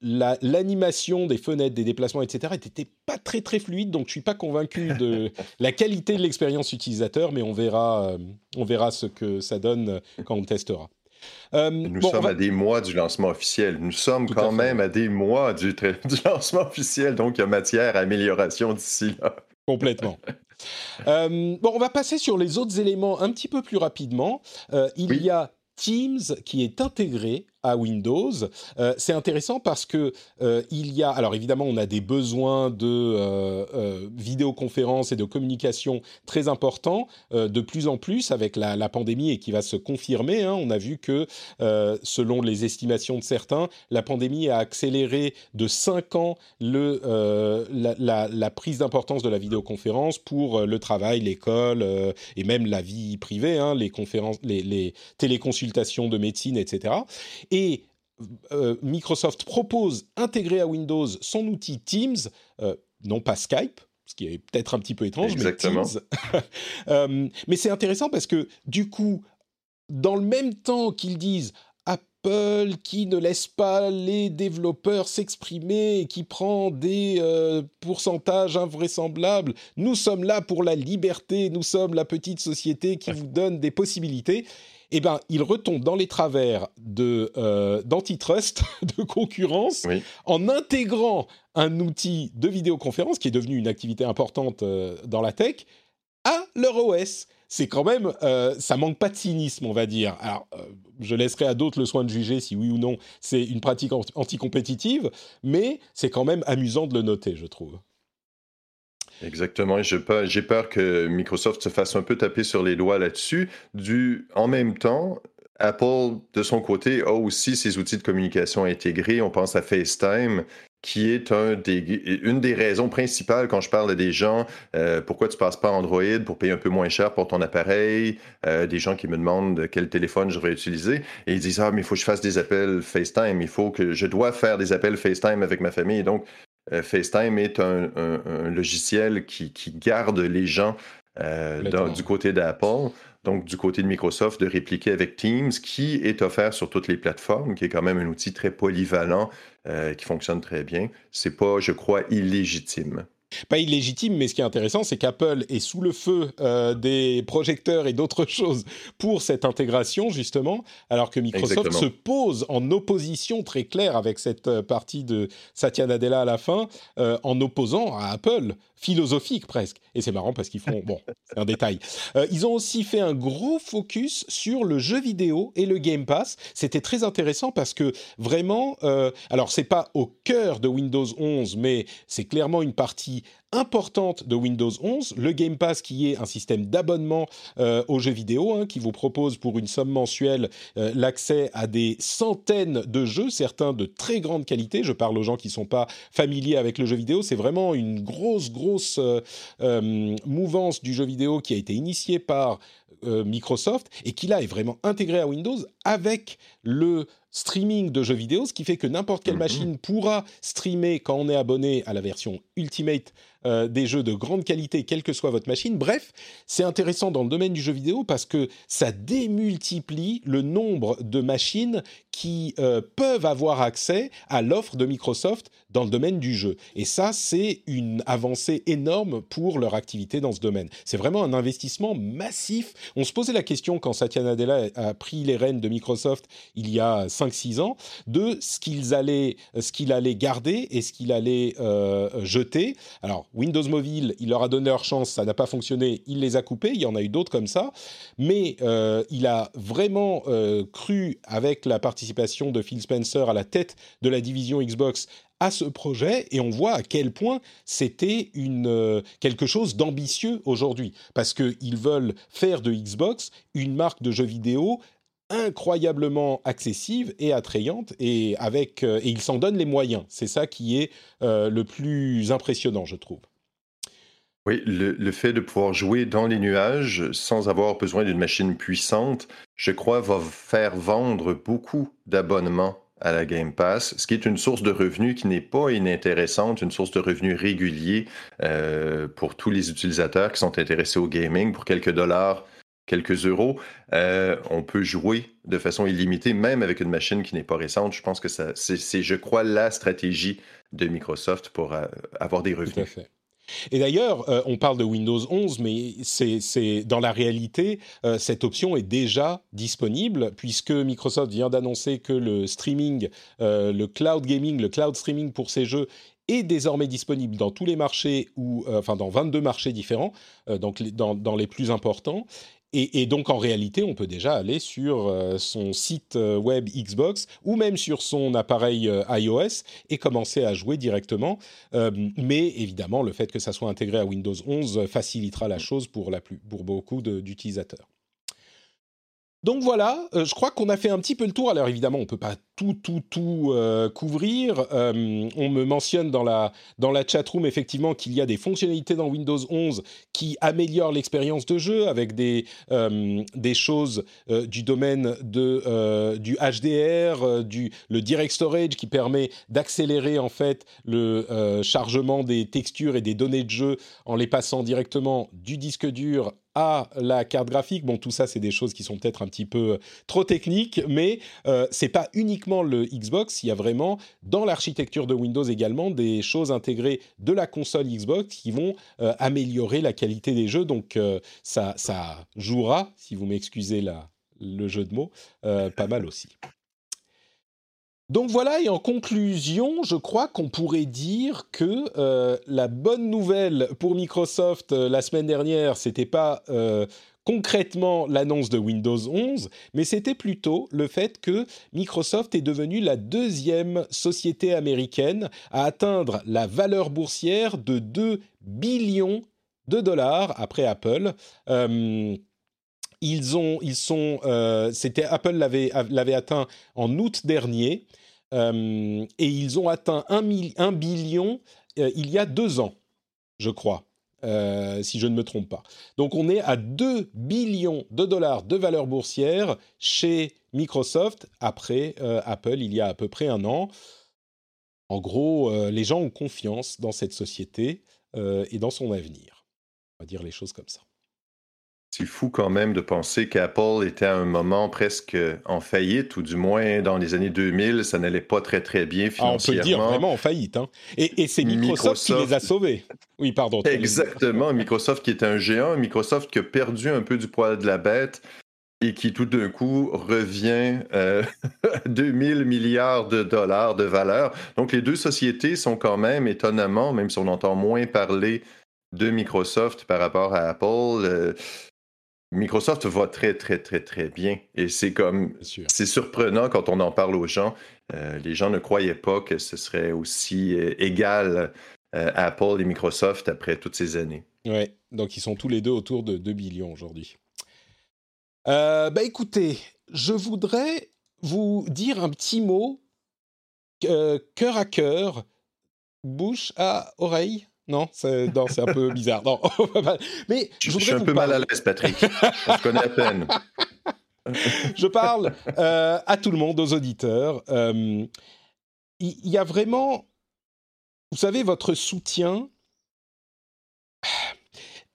l'animation des fenêtres, des déplacements, etc., n'était pas très très fluide, donc je suis pas convaincu de la qualité de l'expérience utilisateur, mais on verra, euh, on verra ce que ça donne quand on testera. Euh, Nous sommes à des mois du lancement officiel. Nous sommes quand même à des mois du, du, lancement officiel, donc il y a matière à amélioration d'ici là. Complètement. Euh, bon, on va passer sur les autres éléments un petit peu plus rapidement. il y a Teams qui est intégré Windows. Euh, c'est intéressant parce que euh, il y a, alors évidemment, on a des besoins de euh, vidéoconférence et de communication très importants de plus en plus avec la, pandémie et qui va se confirmer. Hein. On a vu que, selon les estimations de certains, la pandémie a accéléré de 5 ans le, la, prise d'importance de la vidéoconférence pour le travail, l'école et même la vie privée, hein, les conférences, les, les téléconsultations de médecine, etc. Et euh, Microsoft propose intégrer à Windows son outil Teams, euh, non pas Skype, ce qui est peut-être un petit peu étrange, mais Teams. Euh, mais c'est intéressant parce que du coup, dans le même temps qu'ils disent Apple qui ne laisse pas les développeurs s'exprimer et qui prend des pourcentages invraisemblables. Nous sommes là pour la liberté, nous sommes la petite société qui vous donne des possibilités eh ben, il retombe dans les travers de euh, d'antitrust, de concurrence, en intégrant un outil de vidéoconférence qui est devenu une activité importante euh, dans la tech à leur OS. C'est quand même, euh, ça manque pas de cynisme, on va dire. Alors, je laisserai à d'autres le soin de juger si oui ou non c'est une pratique anticompétitive, mais c'est quand même amusant de le noter, je trouve. Exactement. J'ai peur que Microsoft se fasse un peu taper sur les doigts là-dessus. En même temps, Apple, de son côté, a aussi ses outils de communication intégrés. On pense à FaceTime, qui est une des raisons principales quand je parle à des gens, euh, pourquoi tu passes pas Android pour payer un peu moins cher pour ton appareil, euh, des gens qui me demandent quel téléphone je devrais utiliser, et ils disent, ah, mais il faut que je fasse des appels FaceTime, il faut que je dois faire des appels FaceTime avec ma famille. Donc, euh, FaceTime est un, logiciel qui, garde les gens du côté d'Apple, donc du côté de Microsoft, de répliquer avec Teams, qui est offert sur toutes les plateformes, qui est quand même un outil très polyvalent, qui fonctionne très bien. C'est pas, je crois, illégitime pas illégitime, mais ce qui est intéressant, c'est qu'Apple est sous le feu euh, des projecteurs et d'autres choses pour cette intégration, justement, alors que Microsoft se pose en opposition très claire avec cette euh, partie de Satya Nadella à la fin, euh, en opposant à Apple philosophique presque. Et c'est marrant parce qu'ils font, bon, c'est un détail. Euh, ils ont aussi fait un gros focus sur le jeu vidéo et le Game Pass. C'était très intéressant parce que vraiment, alors c'est pas au cœur de Windows 11, mais c'est clairement une partie qui importante de Windows 11, le Game Pass qui est un système d'abonnement euh, aux jeux vidéo, hein, qui vous propose pour une somme mensuelle euh, l'accès à des centaines de jeux, certains de très grande qualité. Je parle aux gens qui ne sont pas familiers avec le jeu vidéo. C'est vraiment une grosse, grosse euh, mouvance du jeu vidéo qui a été initiée par Microsoft et qui là est vraiment intégré à Windows avec le streaming de jeux vidéo, ce qui fait que n'importe quelle mhm. machine pourra streamer quand on est abonné à la version Ultimate euh, des jeux de grande qualité, quelle que soit votre machine. Bref, c'est intéressant dans le domaine du jeu vidéo parce que ça démultiplie le nombre de machines qui euh, peuvent avoir accès à l'offre de Microsoft dans le domaine du jeu. Et ça, c'est une avancée énorme pour leur activité dans ce domaine. C'est vraiment un investissement massif. On se posait la question quand Satya Nadella a pris les rênes de Microsoft il y a 5-6 ans, de ce qu'ils allaient, ce qu'il allait garder et ce qu'il allait euh, jeter. Alors, Windows Mobile, il leur a donné leur chance, ça n'a pas fonctionné, il les a coupés, il y en a eu d'autres comme ça, mais euh, il a vraiment euh, cru avec la participation de Phil Spencer à la tête de la division Xbox à ce projet et on voit à quel point c'était une euh, quelque chose d'ambitieux aujourd'hui. Parce qu'ils veulent faire de Xbox une marque de jeux vidéo incroyablement accessible et attrayante et avec euh, et il s'en donne les moyens. C'est ça qui est euh, le plus impressionnant, je trouve. Oui, le, fait de pouvoir jouer dans les nuages sans avoir besoin d'une machine puissante, je crois, va faire vendre beaucoup d'abonnements à la Game Pass, ce qui est une source de revenus qui n'est pas inintéressante, une source de revenus régulier euh, pour tous les utilisateurs qui sont intéressés au gaming pour quelques dollars quelques euros, on peut jouer de façon illimitée, même avec une machine qui n'est pas récente. Je pense que c'est, je crois, la stratégie de Microsoft pour avoir des revenus. Tout à fait. Et d'ailleurs, euh, on parle de Windows 11, mais c'est dans la réalité, euh, cette option est déjà disponible puisque Microsoft vient d'annoncer que le streaming, euh, le cloud gaming, le cloud streaming pour ces jeux est désormais disponible dans tous les marchés ou enfin dans 22 marchés différents, donc dans, dans, les plus importants. Et, donc en réalité, on peut déjà aller sur euh, son site euh, web Xbox ou même sur son appareil euh, iOS et commencer à jouer directement. mais évidemment, le fait que ça soit intégré à Windows 11 facilitera la chose pour, la plus, pour beaucoup d'utilisateurs. Donc voilà, je crois qu'on a fait un petit peu le tour. Alors évidemment, on ne peut pas tout, tout, tout euh, couvrir. Euh, on me mentionne dans la, dans la chat-room effectivement qu'il y a des fonctionnalités dans Windows 11 qui améliorent l'expérience de jeu avec des, euh, choses du domaine du HDR, du, le Direct Storage qui permet d'accélérer en fait le chargement des textures et des données de jeu en les passant directement du disque dur la carte graphique. Bon, tout ça, c'est des choses qui sont peut-être un petit peu trop techniques, mais euh, c'est pas uniquement le Xbox, il y a vraiment dans l'architecture de Windows également des choses intégrées de la console Xbox qui vont euh, améliorer la qualité des jeux. Donc euh, ça, ça jouera, si vous m'excusez le jeu de mots, euh, pas mal aussi. Donc voilà, et en conclusion, je crois qu'on pourrait dire que la bonne nouvelle pour Microsoft la semaine dernière, c'était pas concrètement l'annonce de Windows 11, mais c'était plutôt le fait que Microsoft est devenue la deuxième société américaine à atteindre la valeur boursière de 2 billions de dollars après Apple. Euh, ils ont, ils sont, euh, c'était Apple l'avait atteint en août dernier euh, et ils ont atteint 1, un billion il y a deux ans, je crois. Euh, si je ne me trompe pas. Donc on est à 2 billions de dollars de valeur boursière chez Microsoft après euh, Apple il y a à peu près un an. En gros, euh, les gens ont confiance dans cette société et dans son avenir. On va dire les choses comme ça. C'est fou quand même de penser qu'Apple était à un moment presque en faillite, ou du moins dans les années 2000, ça n'allait pas très très bien financièrement. Ah, on peut le dire vraiment en faillite. Hein. Et, c'est Microsoft, qui les a sauvés. Oui, pardon. Exactement, Microsoft qui est un géant, Microsoft qui a perdu un peu du poil de la bête et qui tout d'un coup revient euh, à 2000 milliards de dollars de valeur. Donc les deux sociétés sont quand même étonnamment, même si on entend moins parler de Microsoft par rapport à Apple, euh, Microsoft va très, très, très, très bien. Et c'est comme. C'est surprenant quand on en parle aux gens. Euh, les gens ne croyaient pas que ce serait aussi euh, égal euh, Apple et Microsoft après toutes ces années. Ouais, donc ils sont tous les deux autour de 2 billions aujourd'hui. bah écoutez, je voudrais vous dire un petit mot, cœur à cœur, bouche à oreille, non, c'est un peu bizarre. Non. Mais je, suis un peu mal à l'aise, Patrick. On se connaît à peine. je parle euh, à tout le monde, aux auditeurs. Euh, il y, a vraiment, vous savez, votre soutien.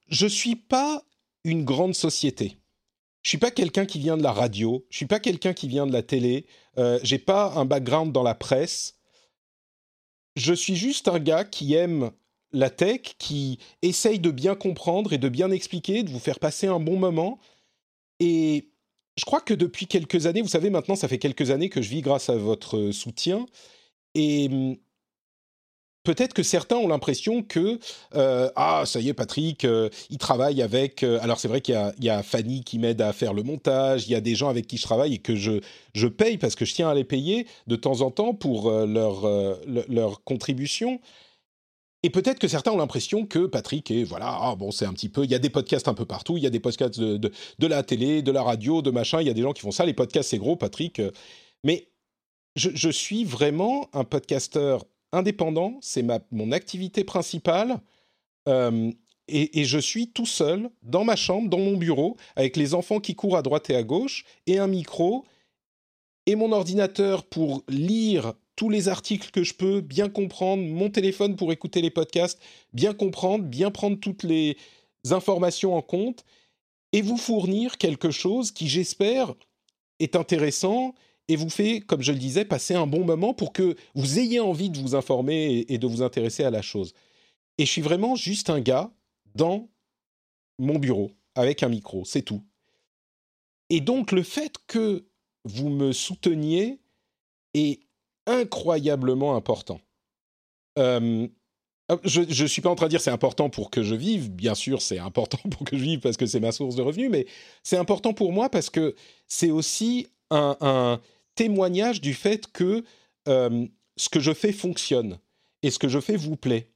Je suis pas une grande société. Je suis pas quelqu'un qui vient de la radio. Je suis pas quelqu'un qui vient de la télé. Euh, J'ai pas un background dans la presse. Je suis juste un gars qui aime la tech qui essaye de bien comprendre et de bien expliquer, de vous faire passer un bon moment. Et je crois que depuis quelques années, vous savez, maintenant, ça fait quelques années que je vis grâce à votre soutien. Et hum, peut-être que certains ont l'impression que euh, ah ça y est Patrick euh, il travaille avec euh, alors c'est vrai qu'il y, a Fanny qui m'aide à faire le montage il y a des gens avec qui je travaille et que je je paye parce que je tiens à les payer de temps en temps pour leur leur contribution et peut-être que certains ont l'impression que Patrick est, voilà, ah, bon, c'est un petit peu, il y a des podcasts un peu partout, il y a des podcasts de, de, la télé, de la radio, de machin, il y a des gens qui font ça, les podcasts c'est gros, Patrick. Euh. Mais je, suis vraiment un podcasteur indépendant, c'est mon activité principale. Euh, et, je suis tout seul dans ma chambre, dans mon bureau, avec les enfants qui courent à droite et à gauche, et un micro, et mon ordinateur pour lire tous les articles que je peux, bien comprendre, mon téléphone pour écouter les podcasts, bien comprendre, bien prendre toutes les informations en compte. et vous fournir quelque chose qui, j'espère, est intéressant et vous fait, comme je le disais, passer un bon moment pour que vous ayez envie de vous informer et de vous intéresser à la chose. Et je suis vraiment juste un gars dans mon bureau avec un micro, c'est tout. Et donc le fait que vous me souteniez est incroyablement important. Euh, je ne suis pas en train de dire c'est important pour que je vive, bien sûr c'est important pour que je vive parce que c'est ma source de revenus, mais c'est important pour moi parce que c'est aussi un, témoignage du fait que euh, ce que je fais fonctionne et ce que je fais vous plaît.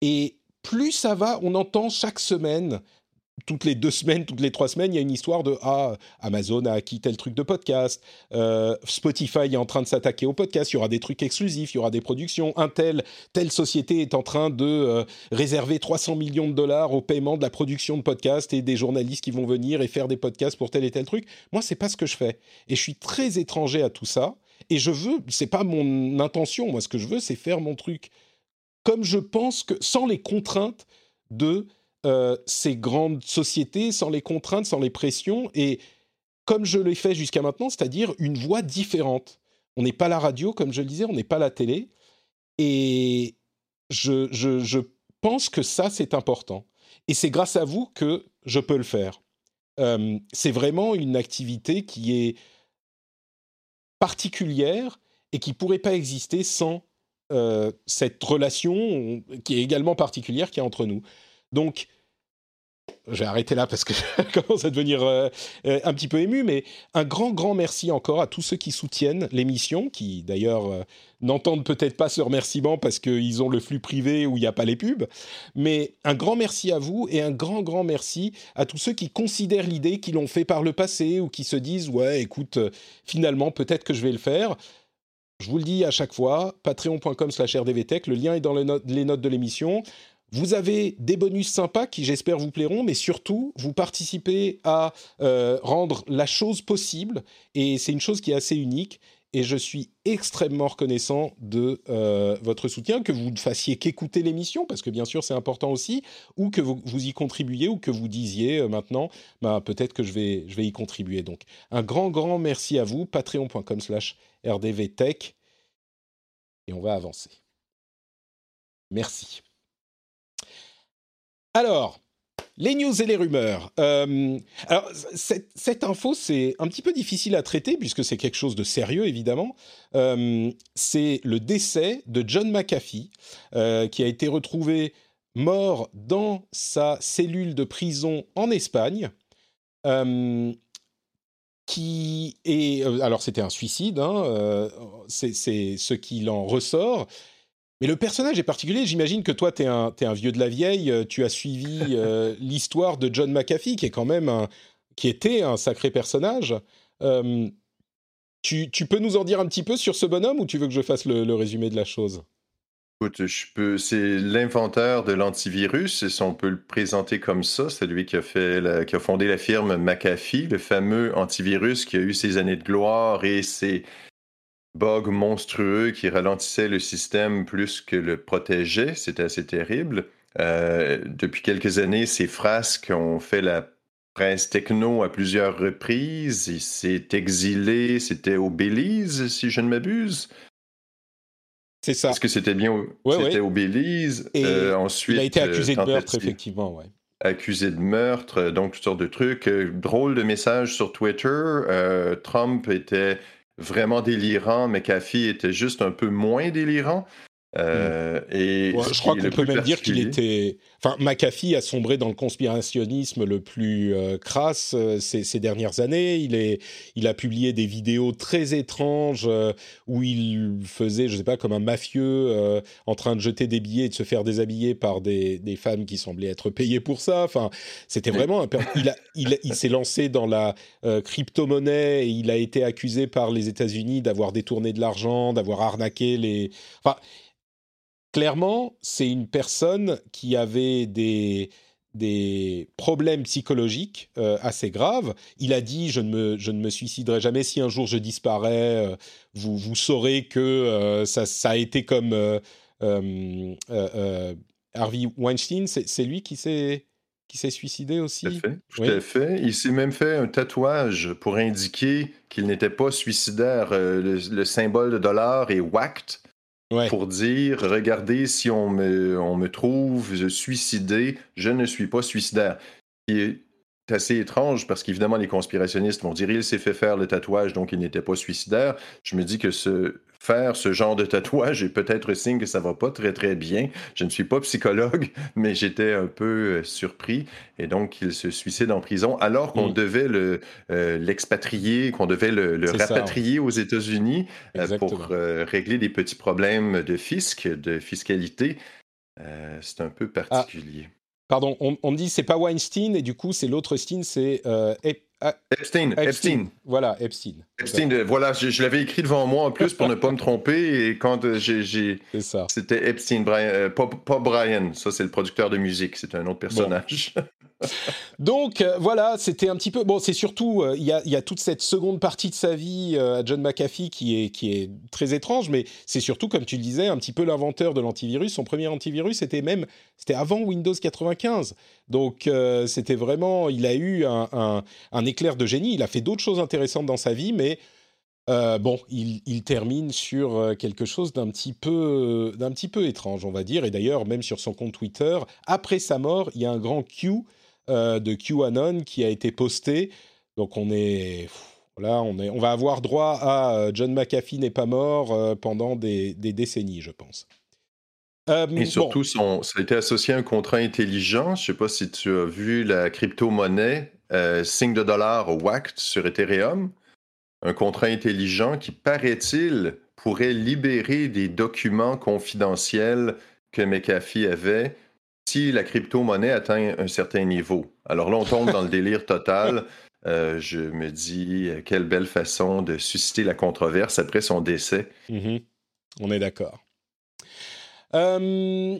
Et plus ça va, on entend chaque semaine toutes les deux semaines, toutes les trois semaines, il y a une histoire de ah Amazon a acquis tel truc de podcast, euh, Spotify est en train de s'attaquer au podcast, il y aura des trucs exclusifs, il y aura des productions, un tel telle société est en train de euh, réserver 300 millions de dollars au paiement de la production de podcasts et des journalistes qui vont venir et faire des podcasts pour tel et tel truc. Moi, c'est pas ce que je fais et je suis très étranger à tout ça et je veux, c'est pas mon intention. Moi, ce que je veux, c'est faire mon truc comme je pense que sans les contraintes de euh, ces grandes sociétés sans les contraintes, sans les pressions, et comme je l'ai fait jusqu'à maintenant, c'est-à-dire une voix différente. On n'est pas la radio, comme je le disais, on n'est pas la télé, et je, je, pense que ça, c'est important. Et c'est grâce à vous que je peux le faire. Euh, c'est vraiment une activité qui est particulière et qui pourrait pas exister sans euh, cette relation qui est également particulière qui est entre nous. Donc, j'ai arrêté là parce que je commence à devenir euh, euh, un petit peu ému, mais un grand, grand merci encore à tous ceux qui soutiennent l'émission, qui d'ailleurs euh, n'entendent peut-être pas ce remerciement parce qu'ils ont le flux privé où il n'y a pas les pubs, mais un grand merci à vous et un grand, grand merci à tous ceux qui considèrent l'idée, qui l'ont fait par le passé ou qui se disent, ouais, écoute, finalement, peut-être que je vais le faire. Je vous le dis à chaque fois, patreon.com slash rdvtech, le lien est dans les notes de l'émission. Vous avez des bonus sympas qui, j'espère, vous plairont, mais surtout, vous participez à euh, rendre la chose possible, et c'est une chose qui est assez unique. Et je suis extrêmement reconnaissant de euh, votre soutien, que vous ne fassiez qu'écouter l'émission, parce que bien sûr c'est important aussi, ou que vous, y contribuiez, ou que vous disiez euh, maintenant, bah, peut-être que je vais, je vais y contribuer. Donc un grand, grand merci à vous, patreon.com slash rdvtech, et on va avancer. Merci. Alors, les news et les rumeurs. Euh, alors, cette, info, c'est un petit peu difficile à traiter puisque c'est quelque chose de sérieux, évidemment. Euh, c'est le décès de John McAfee, euh, qui a été retrouvé mort dans sa cellule de prison en Espagne. qui est alors c'était un suicide, hein, c'est ce qu'il en ressort. Mais le personnage est particulier. J'imagine que toi, tu es, un vieux de la vieille. Euh, tu as suivi euh, l'histoire de John McAfee, qui est quand même qui était un sacré personnage. Euh, tu, peux nous en dire un petit peu sur ce bonhomme ou tu veux que je fasse le, résumé de la chose? Écoute, je peux. C'est l'inventeur de l'antivirus, et si on peut le présenter comme ça, c'est lui qui a qui a fondé la firme McAfee, le fameux antivirus qui a eu ses années de gloire et ses bug monstrueux qui ralentissait le système plus que le protégeait. C'était assez terrible. Euh, depuis quelques années, ces frasques ont fait la presse techno à plusieurs reprises. Il s'est exilé, c'était au Belize, si je ne m'abuse. C'est ça. Est-ce que c'était bien au, c'était au Belize? Euh, ensuite, il a été accusé de euh, meurtre, effectivement, ouais. Accusé de meurtre, donc toutes sortes de trucs. Drôle de message sur Twitter. Trump était vraiment délirant. McAfee était juste un peu moins délirant. Euh, et je crois qu'on peut même dire qu'il était. Enfin, McAfee a sombré dans le conspirationnisme le plus euh, crasse euh, ces, dernières années. Il, est, il a publié des vidéos très étranges où il faisait, je sais pas, comme un mafieux en train de jeter des billets et de se faire déshabiller par des, des femmes qui semblaient être payées pour ça. Enfin, c'était vraiment un. Il, a, il, il s'est lancé dans la crypto-monnaie et il a été accusé par les États-Unis d'avoir détourné de l'argent, d'avoir arnaqué les. Enfin, clairement, c'est une personne qui avait des, des problèmes psychologiques euh, assez graves. Il a dit je ne, me, je ne me suiciderai jamais si un jour je disparais. Euh, vous, vous saurez que euh, ça, ça, a été comme Harvey Weinstein. C'est lui qui s'est qui s'est suicidé aussi. Tout à fait. Tout à fait. Il s'est même fait un tatouage pour indiquer qu'il n'était pas suicidaire. Euh, le, symbole de dollar est whacked. Pour dire, regardez, si on me, on me trouve suicidé, je ne suis pas suicidaire. C'est assez étrange parce qu'évidemment, les conspirationnistes vont dire il s'est fait faire le tatouage, donc il n'était pas suicidaire. Je me dis que ce, faire ce genre de tatouage est peut-être signe que ça va pas très très bien. Je ne suis pas psychologue, mais j'étais un peu euh, surpris. Et donc, il se suicide en prison alors qu'on mm. devait le, euh, l'expatrier, qu'on devait le, rapatrier aux États-Unis euh, pour régler des petits problèmes de fisc, de fiscalité. c'est un peu ah, particulier. Pardon, on, on, me dit c'est pas Weinstein et du coup c'est l'autre Stein, c'est euh, Epstein, Epstein, Voilà, Epstein. Epstein, voilà, je, l'avais écrit devant moi en plus pour ne pas me tromper et quand euh, j'ai, c'était Epstein, Brian, euh, pas, Brian, ça c'est le producteur de musique, c'est un autre personnage. Donc euh, voilà, c'était un petit peu. Bon, c'est surtout, euh, il y, a, toute cette seconde partie de sa vie euh, à John McAfee qui est, qui est très étrange, mais c'est surtout, comme tu le disais, un petit peu l'inventeur de l'antivirus. Son premier antivirus, c'était même. C'était avant Windows 95. Donc c'était vraiment. Il a eu un, éclair de génie. Il a fait d'autres choses intéressantes dans sa vie, mais. bon, il, il, termine sur quelque chose d'un petit peu d'un petit peu étrange, on va dire. Et d'ailleurs, même sur son compte Twitter, après sa mort, il y a un grand Q euh, de QAnon qui a été posté. Donc on est là, on, est, on va avoir droit à euh, John McAfee n'est pas mort euh, pendant des, décennies, je pense. Et surtout, ça a été associé à un contrat intelligent. Je ne sais pas si tu as vu la crypto-monnaie signe de dollar WACT sur Ethereum. Un contrat intelligent qui, paraît-il, pourrait libérer des documents confidentiels que McAfee avait si la crypto-monnaie atteint un certain niveau. Alors là, on tombe dans le délire total. Euh, je me dis, euh, quelle belle façon de susciter la controverse après son décès. Mhm. On est d'accord. Euh,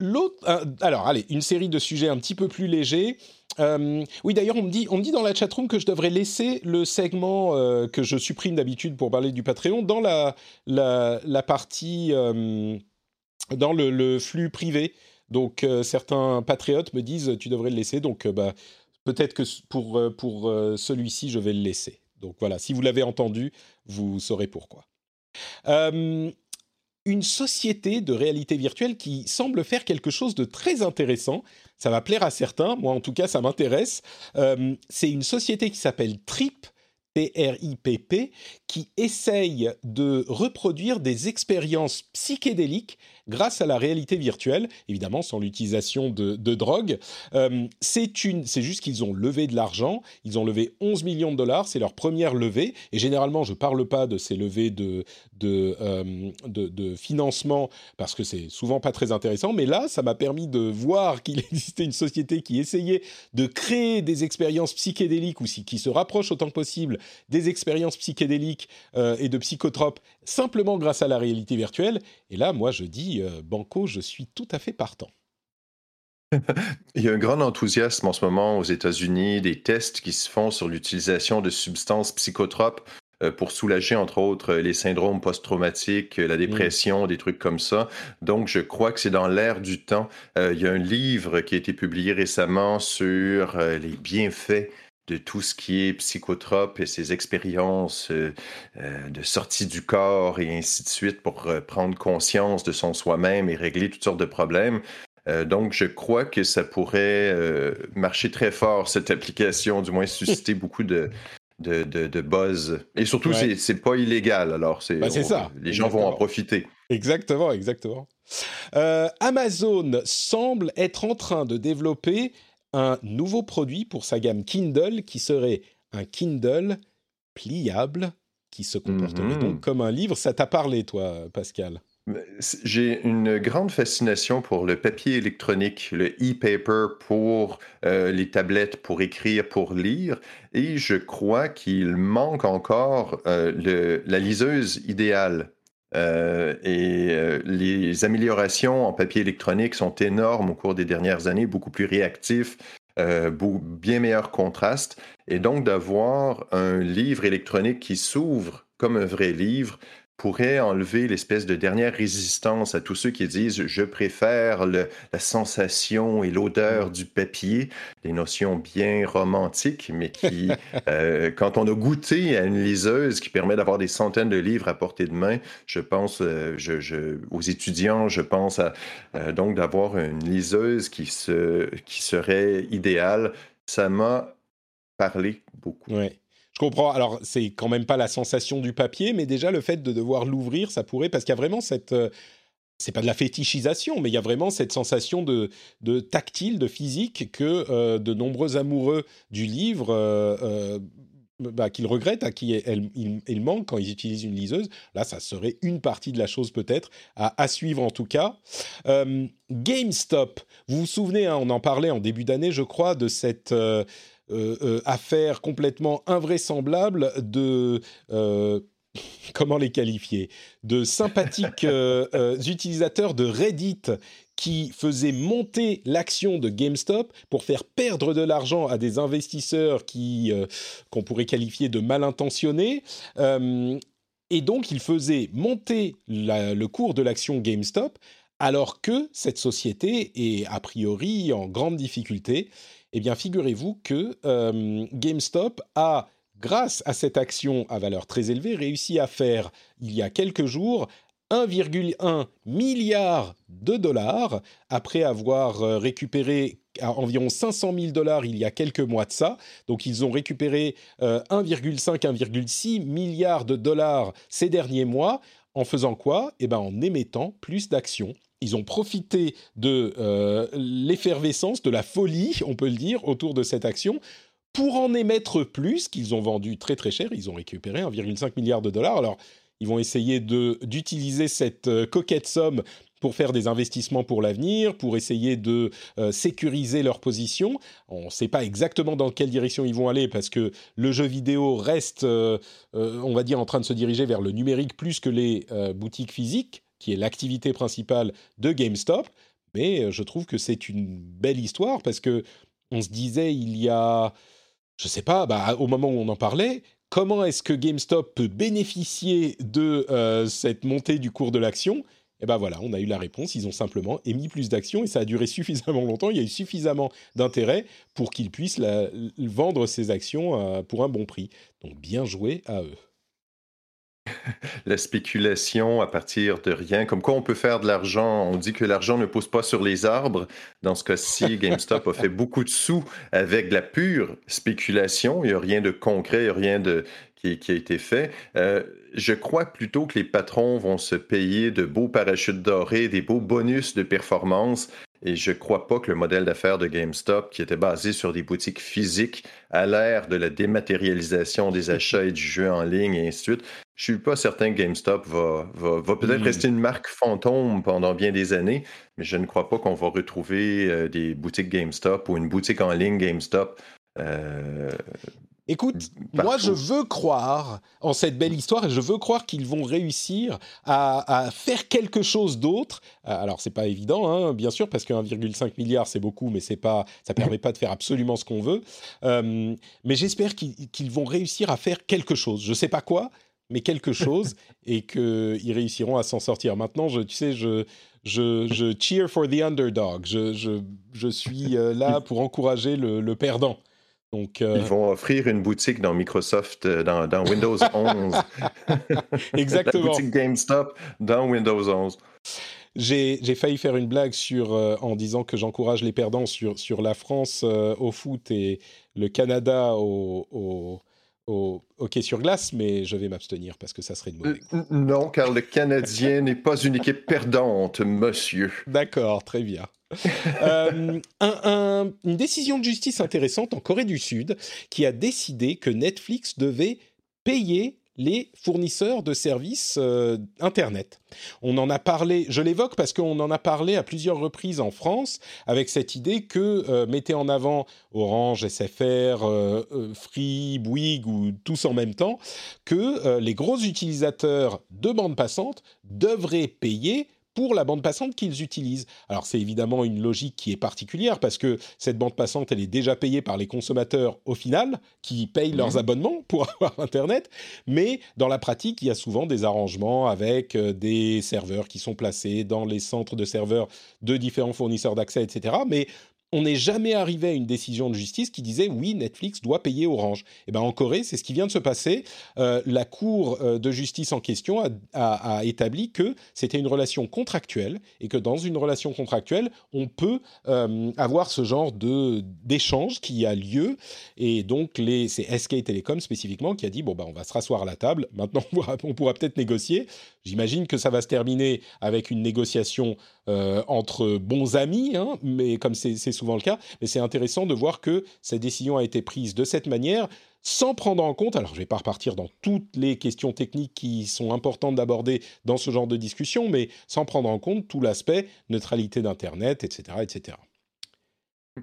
l'autre, alors, allez, une série de sujets un petit peu plus légers. Oui, d'ailleurs, on me dit, dans la chatroom que je devrais laisser le segment que je supprime d'habitude pour parler du Patreon dans la, partie, dans le, flux privé. Donc euh, certains patriotes me disent tu devrais le laisser. Donc euh, bah, peut-être que pour, euh, pour celui-ci, je vais le laisser. Donc voilà, si vous l'avez entendu, vous saurez pourquoi. une société de réalité virtuelle qui semble faire quelque chose de très intéressant. Ça va plaire à certains, moi en tout cas ça m'intéresse. c'est une société qui s'appelle Trip, T-R-I-P-P, qui essaye de reproduire des expériences psychédéliques grâce à la réalité virtuelle, évidemment sans l'utilisation de, drogue. Euh, c'est une, c'est juste qu'ils ont levé de l'argent. Ils ont levé 11 millions de dollars. C'est leur première levée. Et généralement, je parle pas de ces levées de de, euh, de, financement parce que c'est souvent pas très intéressant. Mais là, ça m'a permis de voir qu'il existait une société qui essayait de créer des expériences psychédéliques ou qui se rapproche autant que possible des expériences psychédéliques euh, et de psychotropes simplement grâce à la réalité virtuelle. Et là, moi, je dis euh, Banco, je suis tout à fait partant. Il y a un grand enthousiasme en ce moment aux États-Unis, des tests qui se font sur l'utilisation de substances psychotropes euh, pour soulager, entre autres, les syndromes post-traumatiques, la mm. dépression, des trucs comme ça. Donc, je crois que c'est dans l'air du temps. Euh, il y a un livre qui a été publié récemment sur les bienfaits de tout ce qui est psychotrope et ses expériences euh, euh, de sortie du corps et ainsi de suite pour euh, prendre conscience de son soi-même et régler toutes sortes de problèmes. donc, je crois que ça pourrait marcher très fort, cette application, du moins susciter beaucoup de, de, de, buzz. Et surtout, c'est pas illégal, alors c'est bah, ça. Les gens vont en profiter. Exactement, exactement. Amazon semble être en train de développer un nouveau produit pour sa gamme Kindle qui serait un Kindle pliable qui se comporterait donc mhm. comme un livre. Ça t'a parlé, toi, Pascal? J'ai une grande fascination pour le papier électronique, le e-paper pour euh, les tablettes, pour écrire, pour lire. Et je crois qu'il manque encore euh, le, la liseuse idéale. Euh, et euh, les améliorations en papier électronique sont énormes au cours des dernières années, beaucoup plus réactifs, euh, bien meilleur contraste. Et donc d'avoir un livre électronique qui s'ouvre comme un vrai livre, pourrait enlever l'espèce de dernière résistance à tous ceux qui disent je préfère la sensation et l'odeur du papier, des notions bien romantiques, mais qui, euh, quand on a goûté à une liseuse qui permet d'avoir des centaines de livres à portée de main, je pense euh, je, aux étudiants, je pense à, euh, donc d'avoir une liseuse qui, se, qui serait idéale. Ça m'a parlé beaucoup. Ouais. Je comprends. Alors, c'est quand même pas la sensation du papier, mais déjà le fait de devoir l'ouvrir, ça pourrait, parce qu'il y a vraiment cette. Euh, c'est pas de la fétichisation, mais il y a vraiment cette sensation de, de tactile, de physique que euh, de nombreux amoureux du livre euh, bah, qu'ils regrettent, à qui il, manque quand ils utilisent une liseuse. Là, ça serait une partie de la chose peut-être à, suivre en tout cas. GameStop, vous vous souvenez, hein, on en parlait en début d'année, je crois, de cette euh, euh, affaire complètement invraisemblable de euh, comment les qualifier? De sympathiques utilisateurs de Reddit qui faisaient monter l'action de GameStop pour faire perdre de l'argent à des investisseurs qui qu'on pourrait qualifier de mal intentionnés. et donc, ils faisaient monter le cours de l'action GameStop alors que cette société est a priori en grande difficulté eh bien, figurez-vous que euh, GameStop a, grâce à cette action à valeur très élevée, réussi à faire, il y a quelques jours, 1,1 milliard de dollars. Après avoir euh, récupéré environ 500 000 dollars il y a quelques mois de ça. Donc ils ont récupéré 1,5-1,6 euh, milliard de dollars ces derniers mois. En faisant quoi? Eh bien en émettant plus d'actions ils ont profité de euh, l'effervescence, de la folie, on peut le dire, autour de cette action pour en émettre plus qu'ils ont vendu très très cher. Ils ont récupéré 1,5 milliard de dollars. Alors, ils vont essayer d'utiliser cette euh, coquette somme pour faire des investissements pour l'avenir, pour essayer de euh, sécuriser leur position. On ne sait pas exactement dans quelle direction ils vont aller parce que le jeu vidéo reste, on va dire, en train de se diriger vers le numérique plus que les boutiques physiques qui est l'activité principale de GameStop. Mais euh, je trouve que c'est une belle histoire parce que on se disait il y a, je sais pas, bah, au moment où on en parlait, comment est-ce que GameStop peut bénéficier de euh, cette montée du cours de l'action? Et ben voilà, on a eu la réponse. Ils ont simplement émis plus d'actions et ça a duré suffisamment longtemps. Il y a eu suffisamment d'intérêt pour qu'ils puissent vendre ces actions euh, pour un bon prix. Donc bien joué à eux la spéculation à partir de rien. Comme quoi on peut faire de l'argent. On dit que l'argent ne pousse pas sur les arbres. Dans ce cas-ci, GameStop a fait beaucoup de sous avec de la pure spéculation. Il n'y a rien de concret, il n'y a rien de, qui, a été fait. Euh, je crois plutôt que les patrons vont se payer de beaux parachutes dorés, des beaux bonus de performance et je ne crois pas que le modèle d'affaires de GameStop, qui était basé sur des boutiques physiques, à l'ère de la dématérialisation des achats et du jeu en ligne et ainsi de suite, je ne suis pas certain que GameStop va, va, peut-être hmm. rester une marque fantôme pendant bien des années, mais je ne crois pas qu'on va retrouver euh, des boutiques GameStop ou une boutique en ligne GameStop euh, Écoute, moi je veux croire en cette belle histoire et je veux croire qu'ils vont réussir à, faire quelque chose d'autre. Euh, alors c'est pas évident, hein, bien sûr, parce que 1,5 milliard c'est beaucoup, mais c'est pas, ça permet pas de faire absolument ce qu'on veut. Euh, mais j'espère qu'ils vont réussir à faire quelque chose. Je sais pas quoi, mais quelque chose et qu'ils réussiront à s'en sortir. Maintenant, je, tu sais, je, je, je cheer for the underdog. Je, je, je suis euh, là pour encourager le, le perdant. Donc, euh, Ils vont offrir une boutique dans Microsoft, euh, dans, Windows 11. Exactement. La boutique GameStop dans Windows 11. J'ai failli faire une blague sur, euh, en disant que j'encourage les perdants sur, sur la France au foot et le Canada au, au, au, hockey sur glace, mais je vais m'abstenir parce que ça serait de mauvais Non, car le Canadien n'est pas une équipe perdante, monsieur. D'accord, très bien. Euh, une décision de justice intéressante en Corée du Sud qui a décidé que Netflix devait payer les fournisseurs de services euh, Internet. On en a parlé, je l'évoque parce qu'on en a parlé à plusieurs reprises en France avec cette idée que euh, mettez en avant Orange, SFR, Free, Bouygues ou tous en même temps, que les gros utilisateurs de bande passante devraient payer pour la bande passante qu'ils utilisent. Alors c'est évidemment une logique qui est particulière parce que cette bande passante, elle est déjà payée par les consommateurs au final, qui payent leurs mmh. abonnements pour avoir Internet, mais dans la pratique, il y a souvent des arrangements avec euh, des serveurs qui sont placés dans les centres de serveurs de différents fournisseurs d'accès, etc. Mais on n'est jamais arrivé à une décision de justice qui disait oui, Netflix doit payer Orange. Eh ben en Corée, c'est ce qui vient de se passer. Euh, la Cour euh, de justice en question a, établi que c'était une relation contractuelle et que dans une relation contractuelle, on peut euh, avoir ce genre de d'échange qui a lieu. Et donc c'est SK Telecom spécifiquement qui a dit bon ben on va se rasseoir à la table. Maintenant on pourra, pourra peut-être négocier. J'imagine que ça va se terminer avec une négociation entre bons amis, hein, mais comme c'est souvent le cas, mais c'est intéressant de voir que cette décision a été prise de cette manière, sans prendre en compte, alors je ne vais pas repartir dans toutes les questions techniques qui sont importantes d'aborder dans ce genre de discussion, mais sans prendre en compte tout l'aspect neutralité d'Internet, etc., etc.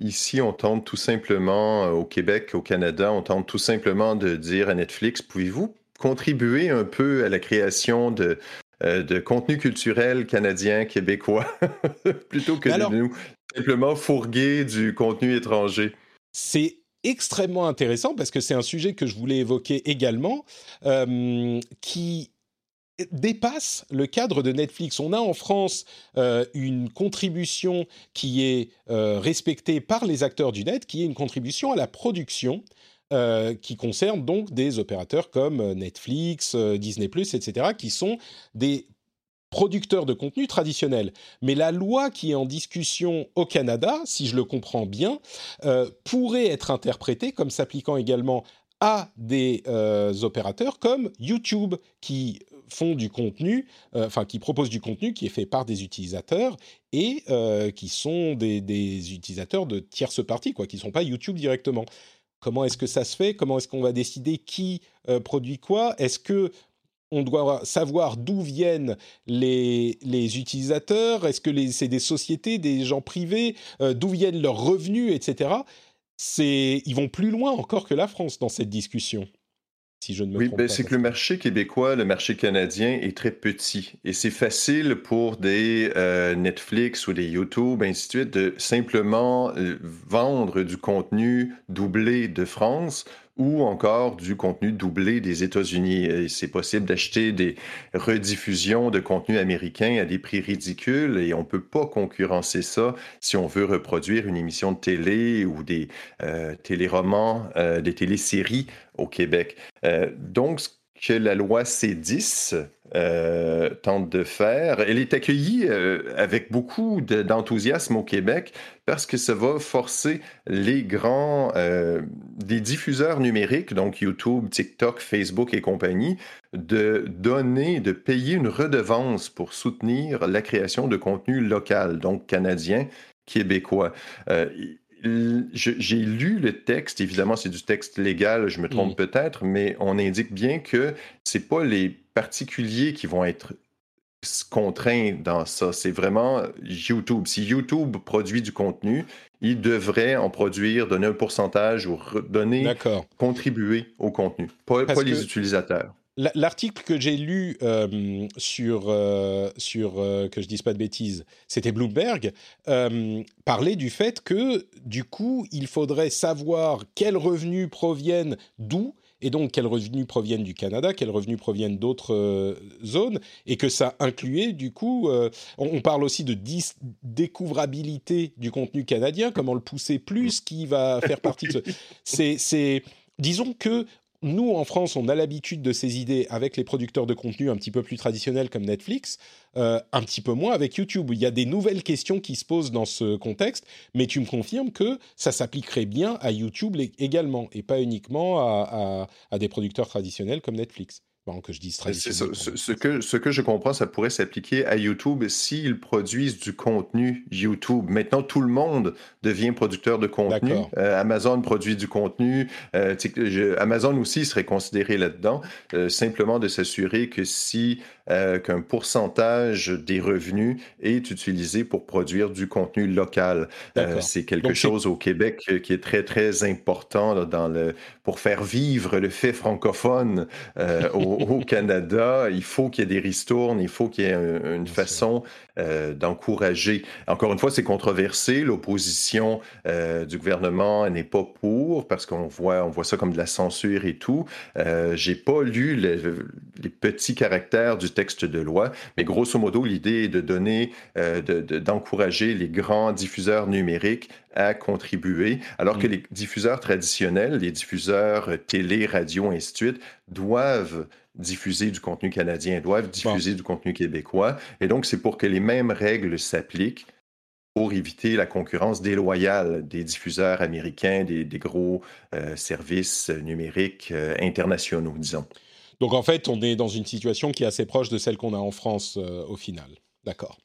Ici, on tente tout simplement, euh, au Québec, au Canada, on tente tout simplement de dire à Netflix, pouvez-vous contribuer un peu à la création de, euh, de contenu culturel canadien, québécois, plutôt que de nous simplement fourguer du contenu étranger. C'est extrêmement intéressant parce que c'est un sujet que je voulais évoquer également, euh, qui dépasse le cadre de Netflix. On a en France euh, une contribution qui est respectée par les acteurs du net, qui est une contribution à la production euh, qui concerne donc des opérateurs comme euh, Netflix, euh, Disney ⁇ etc., qui sont des producteurs de contenu traditionnels. Mais la loi qui est en discussion au Canada, si je le comprends bien, pourrait être interprétée comme s'appliquant également à des opérateurs comme YouTube qui font du contenu, qui proposent du contenu qui est fait par des utilisateurs et qui sont des, des, utilisateurs de tierces parties, quoi, qui ne sont pas YouTube directement. Comment est-ce que ça se fait Comment est-ce qu'on va décider qui euh, produit quoi. Est-ce que on doit savoir d'où viennent les, les utilisateurs? Est-ce que c'est des sociétés, des gens privés? Euh, D'où viennent leurs revenus, etc. Ils vont plus loin encore que la France dans cette discussion si je ne me oui, ben, c'est que le marché québécois, le marché canadien est très petit. Et c'est facile pour des euh, Netflix ou des YouTube, ainsi de suite, de simplement euh, vendre du contenu doublé de France ou encore du contenu doublé des États-Unis. C'est possible d'acheter des rediffusions de contenu américain à des prix ridicules et on ne peut pas concurrencer ça si on veut reproduire une émission de télé ou des euh, téléromans, euh, des téléséries au Québec. Euh, donc, que la loi C10 euh, tente de faire. Elle est accueillie euh, avec beaucoup d'enthousiasme au Québec parce que ça va forcer les grands, euh, diffuseurs numériques, donc YouTube, TikTok, Facebook et compagnie, de donner, de payer une redevance pour soutenir la création de contenu local, donc canadien, québécois j'ai lu le texte, évidemment, c'est du texte légal, je me trompe peut-être, mais on indique bien que c'est pas les particuliers qui vont être contraints dans ça. C'est vraiment YouTube. Si YouTube produit du contenu, il devrait en produire, donner un pourcentage ou donner, contribuer au contenu, pas, les utilisateurs. L'article que j'ai lu euh, sur, euh, sur euh, que je dise pas de bêtises, c'était Bloomberg, parlait du fait que du coup, il faudrait savoir quels revenus proviennent d'où, et donc quels revenus proviennent du Canada, quels revenus proviennent d'autres zones, et que ça incluait du coup, on, parle aussi de découvrabilité du contenu canadien, comment le pousser plus, qui va faire partie de ce... C'est disons que nous, en France, on a l'habitude de ces idées avec les producteurs de contenu un petit peu plus traditionnels comme Netflix, euh, un petit peu moins avec YouTube. Il y a des nouvelles questions qui se posent dans ce contexte, mais tu me confirmes que ça s'appliquerait bien à YouTube également, et pas uniquement à des producteurs traditionnels comme Netflix que je dis Ce, que, ce que je comprends, ça pourrait s'appliquer à YouTube s'ils produisent du contenu YouTube. Maintenant, tout le monde devient producteur de contenu. Euh, Amazon produit du contenu. Euh, Amazon aussi serait considéré là-dedans. Euh, simplement de s'assurer que si euh, qu'un pourcentage des revenus est utilisé pour produire du contenu local. Euh, c'est quelque chose au Québec qui est très, très important dans le, pour faire vivre le fait francophone au, Canada. Il faut qu'il y ait des ristournes, il faut qu'il y ait une façon d'encourager. Encore une fois, c'est controversé. L'opposition du gouvernement n'est pas pour parce qu'on voit, on voit ça comme de la censure et tout. Euh, J'ai pas lu les petits caractères du texte de loi, mais grosso modo, l'idée est de donner, euh, d'encourager les grands diffuseurs numériques à contribuer, alors que mm. les diffuseurs traditionnels, les diffuseurs télé, radio, ainsi de suite, doivent diffuser du contenu canadien, doivent diffuser du contenu québécois. Et donc, c'est pour que les mêmes règles s'appliquent pour éviter la concurrence déloyale des diffuseurs américains, des, gros euh, services numériques euh, internationaux, disons. Donc en fait, on est dans une situation qui est assez proche de celle qu'on a en France euh, au final. D'accord.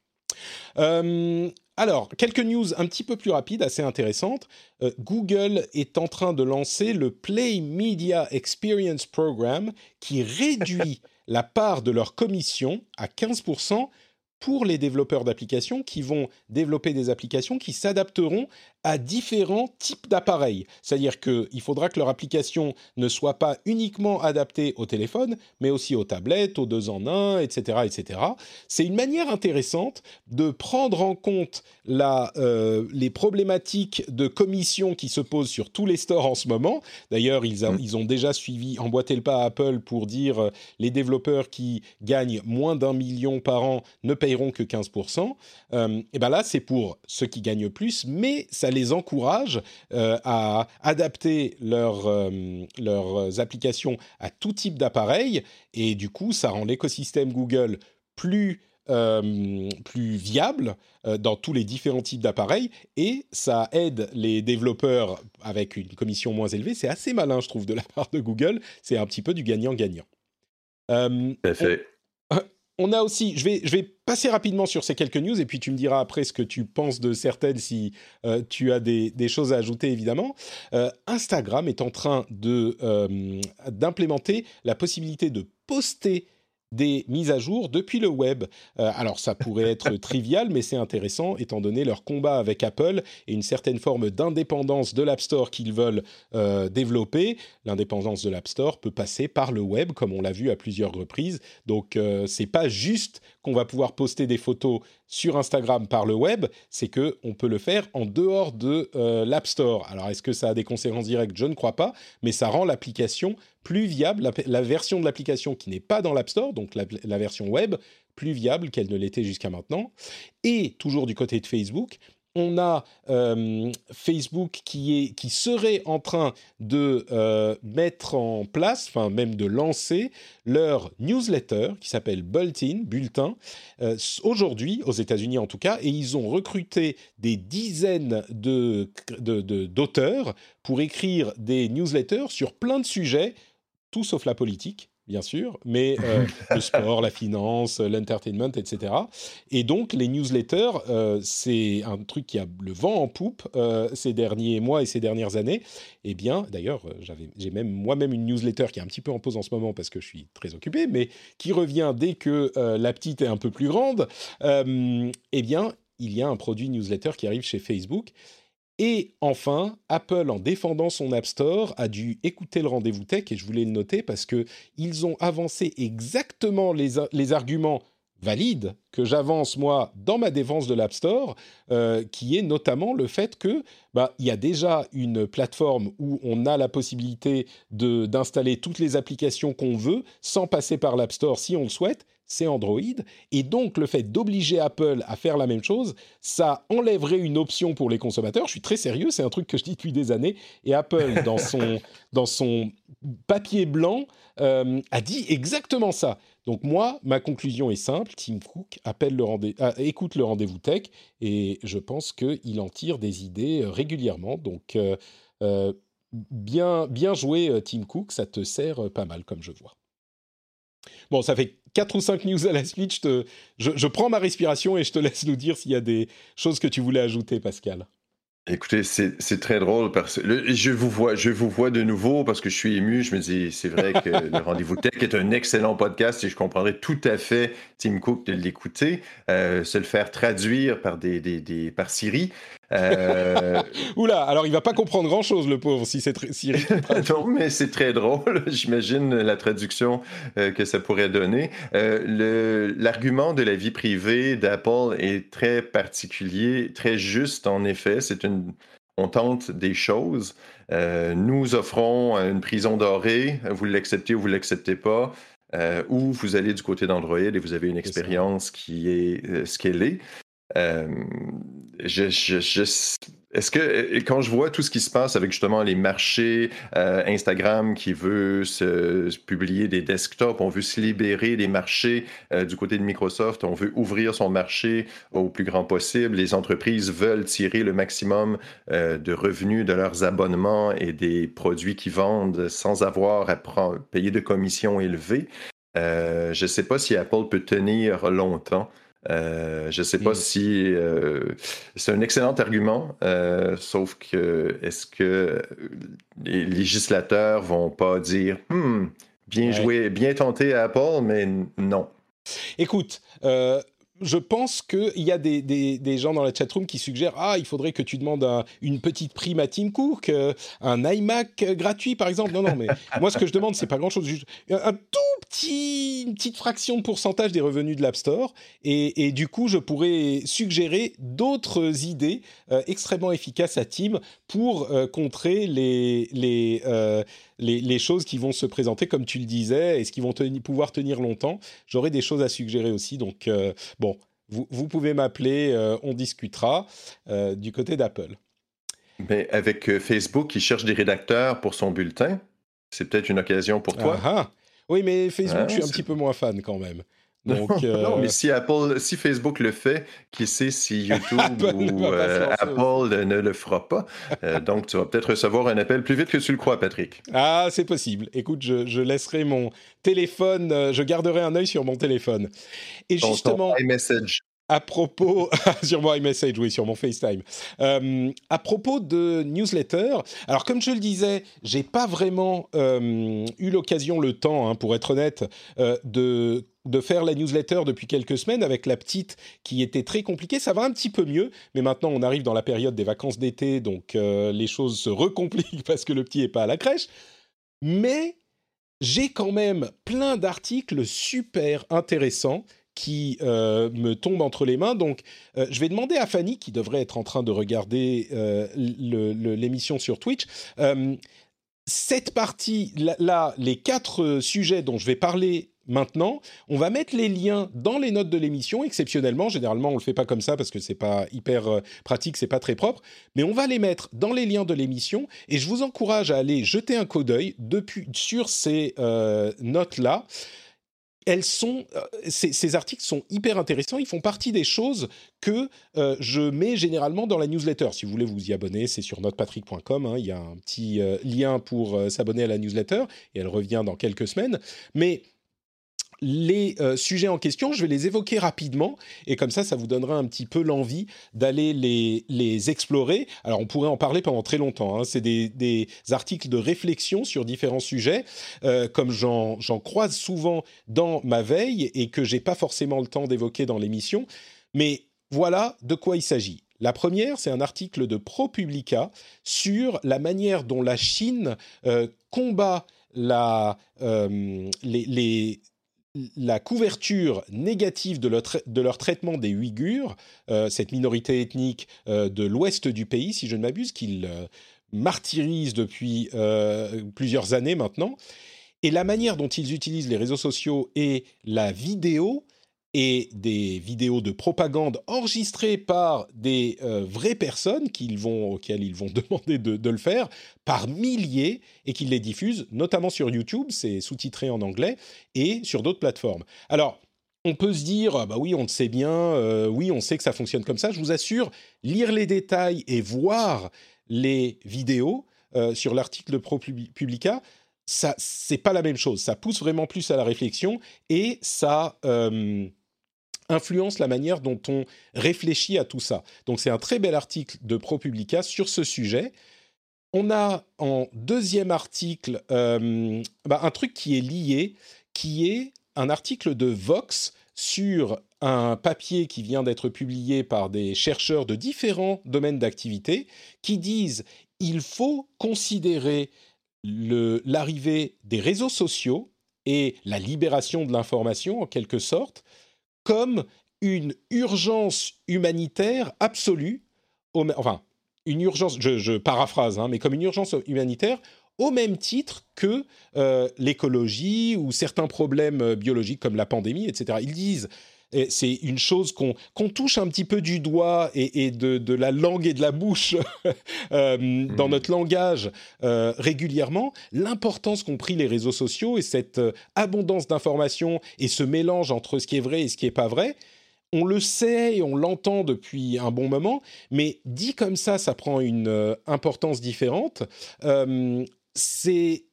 Alors, quelques news un petit peu plus rapides, assez intéressantes. Google est en train de lancer le Play Media Experience Program qui réduit la part de leur commission à 15% pour les développeurs d'applications qui vont développer des applications qui s'adapteront à différents types d'appareils. C'est-à-dire qu'il faudra que leur application ne soit pas uniquement adaptée au téléphone, mais aussi aux tablettes, aux deux en un, etc. etc. C'est une manière intéressante de prendre en compte la, euh, les problématiques de commission qui se posent sur tous les stores en ce moment. D'ailleurs, ils, mm. ils, ont déjà suivi, emboîté le pas à Apple pour dire euh, les développeurs qui gagnent moins d'un million par an ne payeront que 15%. Euh, et bien là, c'est pour ceux qui gagnent plus, mais ça les encourage euh, à adapter euh, leurs applications à tout type d'appareil. Et du coup, ça rend l'écosystème Google plus euh, plus viable dans tous les différents types d'appareils et ça aide les développeurs avec une commission moins élevée. C'est assez malin, je trouve, de la part de Google. C'est un petit peu du gagnant-gagnant. Euh, on a aussi, je vais, je vais passer rapidement sur ces quelques news et puis tu me diras après ce que tu penses de certaines si euh, tu as des, choses à ajouter évidemment. Euh, Instagram est en train euh, d'implémenter la possibilité de poster des mises à jour depuis le web. Euh, alors ça pourrait être trivial, mais c'est intéressant étant donné leur combat avec Apple et une certaine forme d'indépendance de l'App Store qu'ils veulent euh, développer. L'indépendance de l'App Store peut passer par le web, comme on l'a vu à plusieurs reprises. Donc euh, c'est pas juste qu'on va pouvoir poster des photos sur Instagram par le web, c'est que on peut le faire en dehors de l'App Store. Alors est-ce que ça a des conséquences directes? Je ne crois pas, mais ça rend l'application plus viable, la, version de l'application qui n'est pas dans l'App Store, donc la, version web, plus viable qu'elle ne l'était jusqu'à maintenant. Et toujours du côté de Facebook, on a euh, Facebook qui, serait en train de euh, mettre en place, enfin même de lancer leur newsletter qui s'appelle Bulletin, Bulletin, euh, aujourd'hui aux États-Unis en tout cas, et ils ont recruté des dizaines de, d'auteurs pour écrire des newsletters sur plein de sujets tout sauf la politique, bien sûr, mais euh, le sport, la finance, l'entertainment, etc. Et donc, les newsletters, euh, c'est un truc qui a le vent en poupe euh, ces derniers mois et ces dernières années. Eh bien, d'ailleurs, j'ai même moi-même une newsletter qui est un petit peu en pause en ce moment parce que je suis très occupé, mais qui revient dès que la petite est un peu plus grande. eh bien, il y a un produit newsletter qui arrive chez Facebook et enfin, Apple, en défendant son App Store, a dû écouter le rendez-vous tech, et je voulais le noter parce qu'ils ont avancé exactement les, arguments valides que j'avance moi dans ma défense de l'App Store, euh, qui est notamment le fait que bah il y a déjà une plateforme où on a la possibilité d'installer toutes les applications qu'on veut sans passer par l'App Store si on le souhaite, c'est Android. Et donc, le fait d'obliger Apple à faire la même chose, ça enlèverait une option pour les consommateurs. Je suis très sérieux, c'est un truc que je dis depuis des années. Et Apple, dans son, dans son papier blanc, euh, a dit exactement ça. Donc moi, ma conclusion est simple. Tim Cook appelle le euh, écoute le rendez-vous tech et je pense qu'il en tire des idées euh, régulièrement. Donc bien, bien joué, Tim Cook, ça te sert pas mal comme je vois. Bon, ça fait 4 ou 5 news à la suite. Je, je, prends ma respiration et je te laisse nous dire s'il y a des choses que tu voulais ajouter, Pascal. Écoutez, c'est très drôle parce que je vous vois, je vous vois de nouveau parce que je suis ému. Je me dis, c'est vrai que le Rendez-vous Tech est un excellent podcast et je comprendrais tout à fait Tim Cook de l'écouter, euh, se le faire traduire par des, des, des par Siri. Euh... Oula, alors il va pas comprendre grand chose, le pauvre, si c'est Siri. non, mais c'est très drôle. J'imagine la traduction euh, que ça pourrait donner. Euh, l'argument de la vie privée d'Apple est très particulier, très juste en effet. C'est une on tente des choses. Euh, nous offrons une prison dorée. Vous l'acceptez ou vous ne l'acceptez pas. ou vous allez du côté d'Android et vous avez une expérience qui est ce qu'elle est. Euh, est-ce que quand je vois tout ce qui se passe avec justement les marchés, euh, Instagram qui veut se, publier des desktops, on veut se libérer des marchés euh, du côté de Microsoft, on veut ouvrir son marché au plus grand possible, les entreprises veulent tirer le maximum de revenus de leurs abonnements et des produits qu'ils vendent sans avoir à payer de commissions élevées. je ne sais pas si Apple peut tenir longtemps euh, je ne sais pas mm. si euh, c'est un excellent argument, euh, sauf que est-ce que les législateurs vont pas dire hmm, bien joué, bien tenté à Apple, mais non. Écoute, je pense qu'il y a des, des, gens dans la chatroom qui suggèrent Ah, il faudrait que tu demandes une petite prime à Tim Cook, euh, un iMac gratuit par exemple. Non, non, mais moi ce que je demande, c'est pas grand chose, juste un tout petit, une petite fraction de pourcentage des revenus de l'App Store. Et, du coup, je pourrais suggérer d'autres idées euh, extrêmement efficaces à Tim pour euh, contrer les, les, les, choses qui vont se présenter, comme tu le disais, et ce qui vont pouvoir tenir longtemps. J'aurai des choses à suggérer aussi. Donc, euh, bon, vous, pouvez m'appeler, euh, on discutera euh, du côté d'Apple. Mais avec Facebook qui cherche des rédacteurs pour son bulletin, c'est peut-être une occasion pour toi. Ah, ah. Oui, mais Facebook, ah, je suis un petit peu moins fan quand même. Donc, non, mais si Apple, si Facebook le fait, qui sait si YouTube ou euh, Apple ne le fera pas. Euh, donc, tu vas peut-être recevoir un appel plus vite que tu le crois, Patrick. Ah, c'est possible. Écoute, je, laisserai mon téléphone, euh, je garderai un œil sur mon téléphone. Et justement, iMessage à propos, sur mon iMessage, oui, sur mon FaceTime. Euh, à propos de newsletter, alors comme je le disais, j'ai pas vraiment euh, eu l'occasion, le temps, hein, pour être honnête, euh, de de faire la newsletter depuis quelques semaines avec la petite qui était très compliquée. Ça va un petit peu mieux, mais maintenant on arrive dans la période des vacances d'été, donc les choses se recompliquent parce que le petit est pas à la crèche. Mais j'ai quand même plein d'articles super intéressants qui euh, me tombe entre les mains. Donc, euh, je vais demander à Fanny, qui devrait être en train de regarder euh, l'émission sur Twitch, cette partie, là, les quatre sujets dont je vais parler maintenant, on va mettre les liens dans les notes de l'émission, exceptionnellement. Généralement, on le fait pas comme ça parce que c'est pas hyper pratique, c'est pas très propre. Mais on va les mettre dans les liens de l'émission et je vous encourage à aller jeter un coup d'œil sur ces notes-là elles sont, euh, ces, articles sont hyper intéressants. Ils font partie des choses que euh, je mets généralement dans la newsletter. Si vous voulez vous y abonner, c'est sur notrepatrick.com. Hein. il y a un petit euh, lien pour s'abonner à la newsletter et elle revient dans quelques semaines. Mais les euh, sujets en question, je vais les évoquer rapidement et comme ça, ça vous donnera un petit peu l'envie d'aller les, explorer. Alors, on pourrait en parler pendant très longtemps. Hein. C'est des, articles de réflexion sur différents sujets, euh, comme j'en croise souvent dans ma veille et que j'ai pas forcément le temps d'évoquer dans l'émission. Mais voilà de quoi il s'agit. La première, c'est un article de ProPublica sur la manière dont la Chine euh, combat la, les la couverture négative de leur, traitement des Ouïghurs, euh, cette minorité ethnique euh, de l'ouest du pays, si je ne m'abuse, qu'ils euh, martyrisent depuis plusieurs années maintenant, et la manière dont ils utilisent les réseaux sociaux et la vidéo et des vidéos de propagande enregistrées par des euh, vraies personnes qu'ils vont, auxquelles ils vont demander de, le faire par milliers et qu'ils les diffusent, notamment sur YouTube, c'est sous-titré en anglais, et sur d'autres plateformes. Alors, on peut se dire, ah bah oui, on le sait bien, euh, oui, on sait que ça fonctionne comme ça. Je vous assure, lire les détails et voir les vidéos euh, sur l'article ProPublica, ça, c'est pas la même chose. Ça pousse vraiment plus à la réflexion et ça influence la manière dont on réfléchit à tout ça. Donc c'est un très bel article de ProPublica sur ce sujet. On a en deuxième article euh, bah, un truc qui est lié, qui est un article de Vox sur un papier qui vient d'être publié par des chercheurs de différents domaines d'activité qui disent il faut considérer l'arrivée des réseaux sociaux et la libération de l'information en quelque sorte comme une urgence humanitaire absolue, enfin une urgence, je, paraphrase, hein, mais comme une urgence humanitaire au même titre que euh, l'écologie ou certains problèmes biologiques comme la pandémie, etc. Ils disent c'est une chose qu'on touche un petit peu du doigt et, de, la langue et de la bouche euh, dans mmh. notre langage régulièrement, l'importance qu'ont pris les réseaux sociaux et cette abondance d'informations et ce mélange entre ce qui est vrai et ce qui n'est pas vrai, on le sait et on l'entend depuis un bon moment, mais dit comme ça, ça prend une euh, importance différente. Euh, c'est,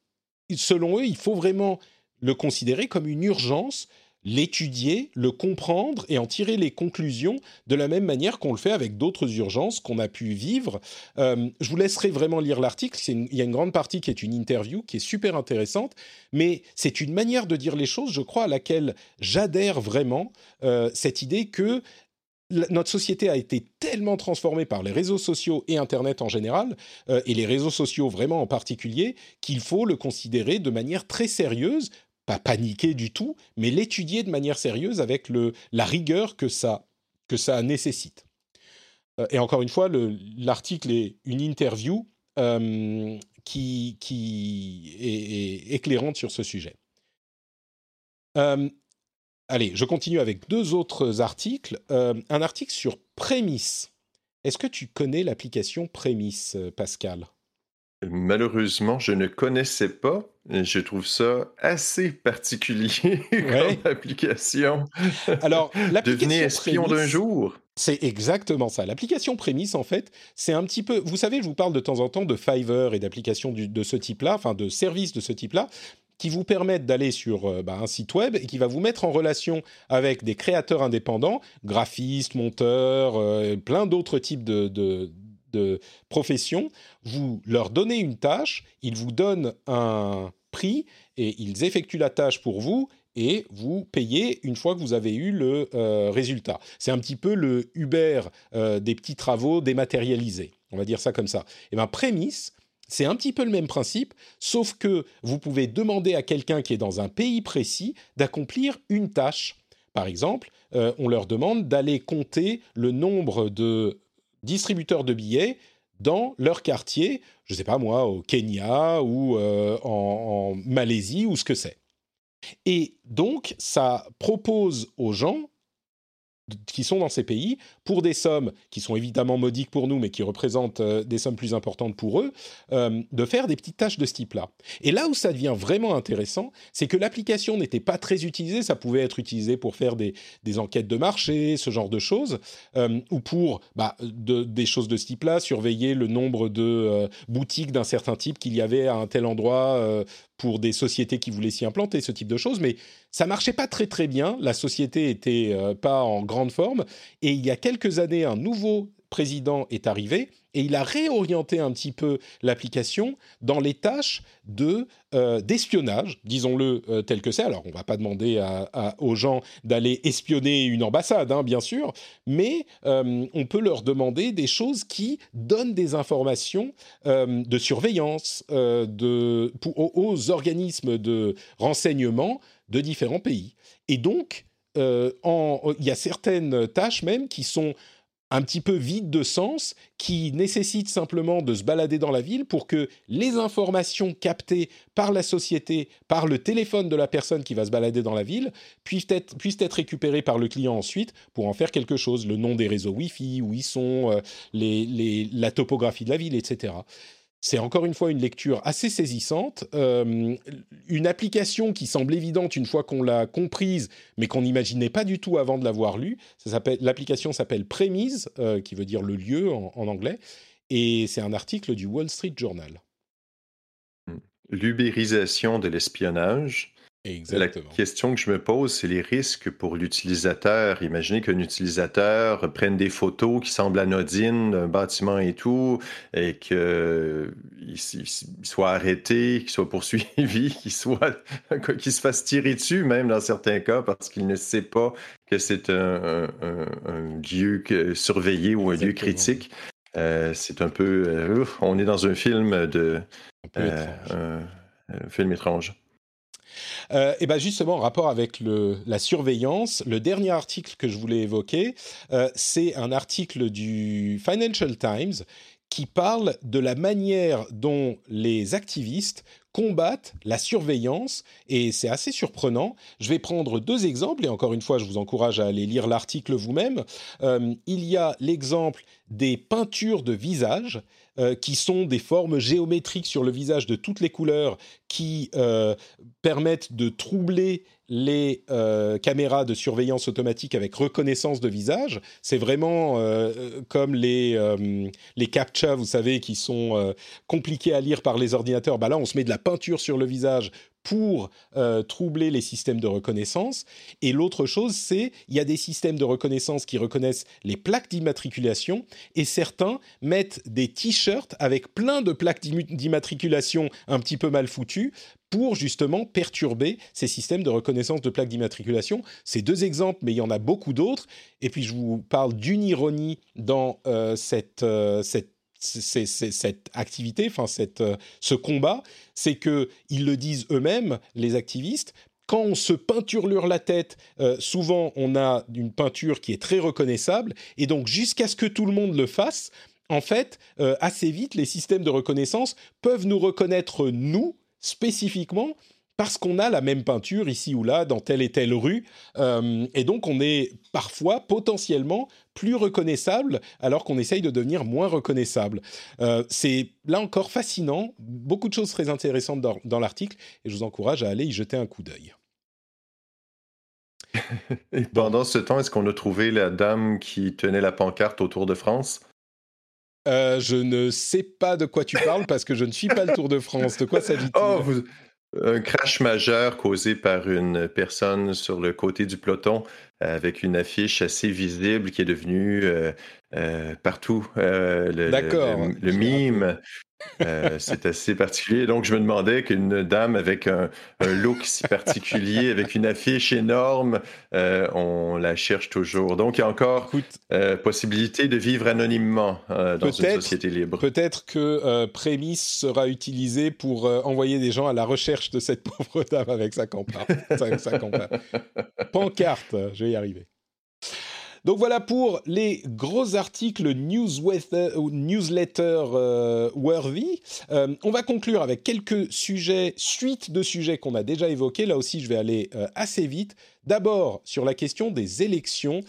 selon eux, il faut vraiment le considérer comme une urgence l'étudier, le comprendre et en tirer les conclusions de la même manière qu'on le fait avec d'autres urgences qu'on a pu vivre. Euh, je vous laisserai vraiment lire l'article. Il y a une grande partie qui est une interview qui est super intéressante, mais c'est une manière de dire les choses, je crois, à laquelle j'adhère vraiment. Euh, cette idée que notre société a été tellement transformée par les réseaux sociaux et Internet en général, euh, et les réseaux sociaux vraiment en particulier, qu'il faut le considérer de manière très sérieuse pas paniquer du tout, mais l'étudier de manière sérieuse avec le, la rigueur que ça, que ça nécessite. Euh, et encore une fois, l'article est une interview euh, qui, qui est, éclairante sur ce sujet. Euh, allez, je continue avec deux autres articles. un article sur Prémisse. Est-ce que tu connais l'application Prémisse, Pascal? Malheureusement, je ne connaissais pas. Je trouve ça assez particulier comme application. Alors, Devenez espion d'un jour. C'est exactement ça. L'application Prémisse, en fait, c'est un petit peu. Vous savez, je vous parle de temps en temps de Fiverr et d'applications de ce type-là, enfin de services de ce type-là, qui vous permettent d'aller sur euh, bah, un site web et qui va vous mettre en relation avec des créateurs indépendants, graphistes, monteurs, euh, plein d'autres types de, de profession, vous leur donnez une tâche, ils vous donnent un prix et ils effectuent la tâche pour vous et vous payez une fois que vous avez eu le euh, résultat. C'est un petit peu le Uber euh, des petits travaux dématérialisés, on va dire ça comme ça. Et eh bien prémisse, c'est un petit peu le même principe, sauf que vous pouvez demander à quelqu'un qui est dans un pays précis d'accomplir une tâche. Par exemple, euh, on leur demande d'aller compter le nombre de distributeurs de billets dans leur quartier, je ne sais pas moi, au Kenya ou euh, en, Malaisie ou ce que c'est. Et donc, ça propose aux gens qui sont dans ces pays pour des sommes qui sont évidemment modiques pour nous, mais qui représentent euh, des sommes plus importantes pour eux, euh, de faire des petites tâches de ce type-là. Et là où ça devient vraiment intéressant, c'est que l'application n'était pas très utilisée, ça pouvait être utilisé pour faire des, des enquêtes de marché, ce genre de choses, euh, ou pour bah, de, des choses de ce type-là, surveiller le nombre de boutiques d'un certain type qu'il y avait à un tel endroit pour des sociétés qui voulaient s'y implanter, ce type de choses, mais ça marchait pas très très bien. La société était euh, pas en grande forme. Et il y a quelques années, un nouveau président est arrivé et il a réorienté un petit peu l'application dans les tâches de euh, d'espionnage, disons-le euh, tel que c'est. Alors, on va pas demander aux gens d'aller espionner une ambassade, hein, bien sûr, mais on peut leur demander des choses qui donnent des informations de surveillance aux organismes de renseignement de différents pays. Et donc, euh, il y a certaines tâches même qui sont un petit peu vides de sens, qui nécessitent simplement de se balader dans la ville pour que les informations captées par la société, par le téléphone de la personne qui va se balader dans la ville, puissent être, récupérées par le client ensuite pour en faire quelque chose, le nom des réseaux Wi-Fi, où ils sont, euh, la topographie de la ville, etc. C'est encore une fois une lecture assez saisissante, euh, une application qui semble évidente une fois qu'on l'a comprise, mais qu'on n'imaginait pas du tout avant de l'avoir lue. L'application s'appelle Premise, euh, qui veut dire le lieu en, anglais, et c'est un article du Wall Street Journal. L'ubérisation de l'espionnage. Exactement. La question que je me pose, c'est les risques pour l'utilisateur. Imaginez qu'un utilisateur prenne des photos qui semblent anodines d'un bâtiment et tout, et qu'il soit arrêté, qu'il soit poursuivi, qu'il soit, qu'il se fasse tirer dessus, même dans certains cas, parce qu'il ne sait pas que c'est un, lieu surveillé ou un lieu critique. Euh, c'est un peu. Euh, on est dans un film de. un film étrange. Euh, et bien justement, en rapport avec la surveillance, le dernier article que je voulais évoquer, euh, c'est un article du Financial Times qui parle de la manière dont les activistes combattent la surveillance et c'est assez surprenant. Je vais prendre deux exemples et encore une fois, je vous encourage à aller lire l'article vous-même. Euh, il y a l'exemple des peintures de visage euh, qui sont des formes géométriques sur le visage de toutes les couleurs qui euh, permettent de troubler les euh, caméras de surveillance automatique avec reconnaissance de visage. C'est vraiment comme les, les CAPTCHA, vous savez, qui sont compliqués à lire par les ordinateurs. Bah là, on se met de la peinture sur le visage pour euh, troubler les systèmes de reconnaissance. Et l'autre chose, c'est il y a des systèmes de reconnaissance qui reconnaissent les plaques d'immatriculation et certains mettent des t-shirts avec plein de plaques d'immatriculation un petit peu mal foutues pour justement perturber ces systèmes de reconnaissance de plaques d'immatriculation. C'est deux exemples, mais il y en a beaucoup d'autres. Et puis je vous parle d'une ironie dans euh, cette, euh, cette c'est, cette activité, enfin euh, ce combat, c'est que ils le disent eux-mêmes, les activistes. Quand on se peinturlure la tête, euh, souvent on a une peinture qui est très reconnaissable, et donc jusqu'à ce que tout le monde le fasse, en fait, euh, assez vite, les systèmes de reconnaissance peuvent nous reconnaître nous spécifiquement parce qu'on a la même peinture ici ou là dans telle et telle rue, et donc on est parfois potentiellement plus reconnaissable alors qu'on essaye de devenir moins reconnaissable. Euh, c'est là encore fascinant, beaucoup de choses très intéressantes dans, l'article, et je vous encourage à aller y jeter un coup d'œil. et pendant ce temps, est-ce qu'on a trouvé la dame qui tenait la pancarte au Tour de France? Euh, je ne sais pas de quoi tu parles parce que je ne suis pas le Tour de France. De quoi s'agit-il? oh, vous, un crash majeur causé par une personne sur le côté du peloton avec une affiche assez visible qui est devenue euh, euh, partout. Euh, le, le, le, mime euh, c'est assez particulier. Donc, je me demandais qu'une dame avec un, look si particulier, avec une affiche énorme, euh, on la cherche toujours. Donc, il y a encore euh, possibilité de vivre anonymement dans une société libre. Peut-être que Prémisse sera utilisé pour envoyer des gens à la recherche de cette pauvre dame avec sa campagne. Pancarte, je vais y arriver. Donc voilà pour les gros articles newsletter, newsletter euh, worthy. Euh, on va conclure avec quelques sujets, suite de sujets qu'on a déjà évoqués. Là aussi, je vais aller euh, assez vite. D'abord sur la question des élections.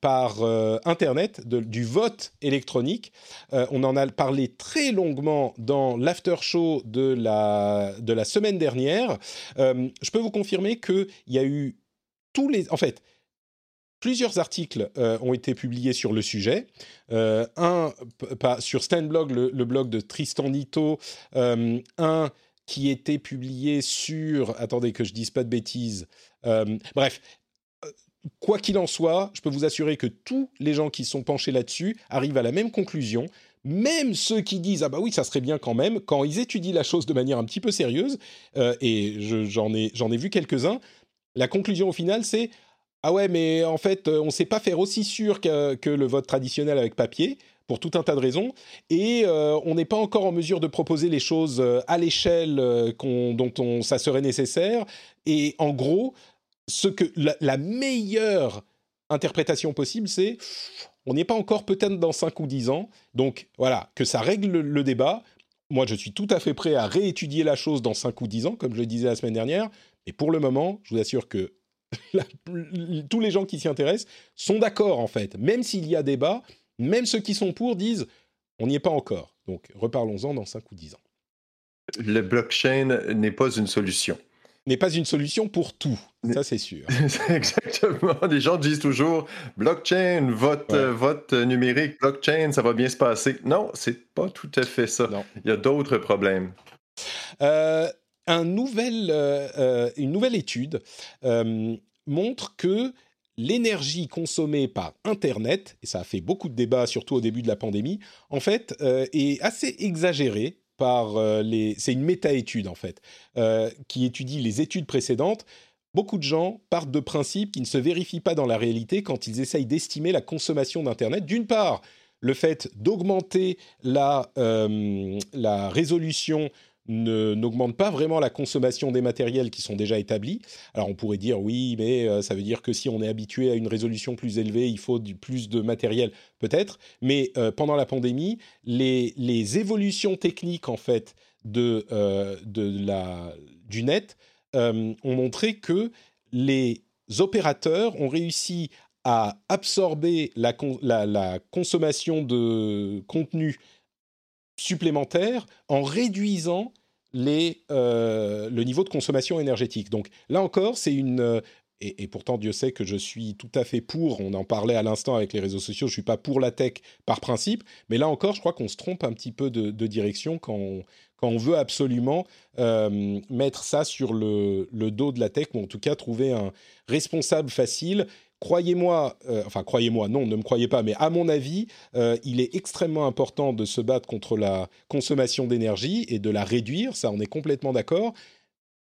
par Internet, du vote électronique. on en a parlé très longuement dans l'after show de la, de la semaine dernière. je peux vous confirmer qu'il y a eu tous les... En fait, Plusieurs articles euh, ont été publiés sur le sujet. Euh, un pas, sur Stanblog, le, blog de Tristan Nito. Euh, un qui était publié sur... Attendez que je dise pas de bêtises. bref, quoi qu'il en soit, je peux vous assurer que tous les gens qui sont penchés là-dessus arrivent à la même conclusion. Même ceux qui disent ah bah oui ça serait bien quand même, quand ils étudient la chose de manière un petit peu sérieuse, et j'en ai j'en ai vu quelques-uns, la conclusion au final c'est ah ouais, mais en fait, euh, on ne sait pas faire aussi sûr que, le vote traditionnel avec papier pour tout un tas de raisons, et euh, on n'est pas encore en mesure de proposer les choses euh, à l'échelle dont on, ça serait nécessaire. Et en gros, ce que la, meilleure interprétation possible, c'est on n'est pas encore peut-être dans 5 ou 10 ans, donc voilà, que ça règle le, débat. Moi, je suis tout à fait prêt à réétudier la chose dans 5 ou 10 ans, comme je le disais la semaine dernière, mais pour le moment, je vous assure que tous les gens qui s'y intéressent sont d'accord en fait. Même s'il y a débat, même ceux qui sont pour disent on n'y est pas encore. Donc reparlons-en dans 5 ou 10 ans. Le blockchain n'est pas une solution. N'est pas une solution pour tout, ça c'est sûr. Exactement. Les gens disent toujours blockchain, vote, vote numérique, blockchain, ça va bien se passer. Non, c'est pas tout à fait ça. Il y a d'autres problèmes. Euh, un nouvel, une nouvelle étude montre que l'énergie consommée par Internet, et ça a fait beaucoup de débats, surtout au début de la pandémie, en fait, est assez exagérée par les... C'est une méta-étude, en fait, qui étudie les études précédentes Beaucoup de gens partent de principes qui ne se vérifient pas dans la réalité quand ils essayent d'estimer la consommation d'Internet. D'une part, le fait d'augmenter la, euh, la résolution n'augmente pas vraiment la consommation des matériels qui sont déjà établis. Alors on pourrait dire oui, mais euh, ça veut dire que si on est habitué à une résolution plus élevée, il faut du, plus de matériel, peut-être. Mais euh, pendant la pandémie, les, évolutions techniques en fait de, de la, du net euh, ont montré que les opérateurs ont réussi à absorber la, consommation de contenu supplémentaire en réduisant euh, le niveau de consommation énergétique. Donc là encore, c'est une... Euh, et, pourtant, Dieu sait que je suis tout à fait pour, on en parlait à l'instant avec les réseaux sociaux, je ne suis pas pour la tech par principe, mais là encore, je crois qu'on se trompe un petit peu de, de direction quand on, quand on veut absolument euh, mettre ça sur le, dos de la tech, ou en tout cas trouver un responsable facile. Croyez-moi, euh, enfin croyez-moi, non, ne me croyez pas, mais à mon avis, euh, il est extrêmement important de se battre contre la consommation d'énergie et de la réduire, ça on est complètement d'accord.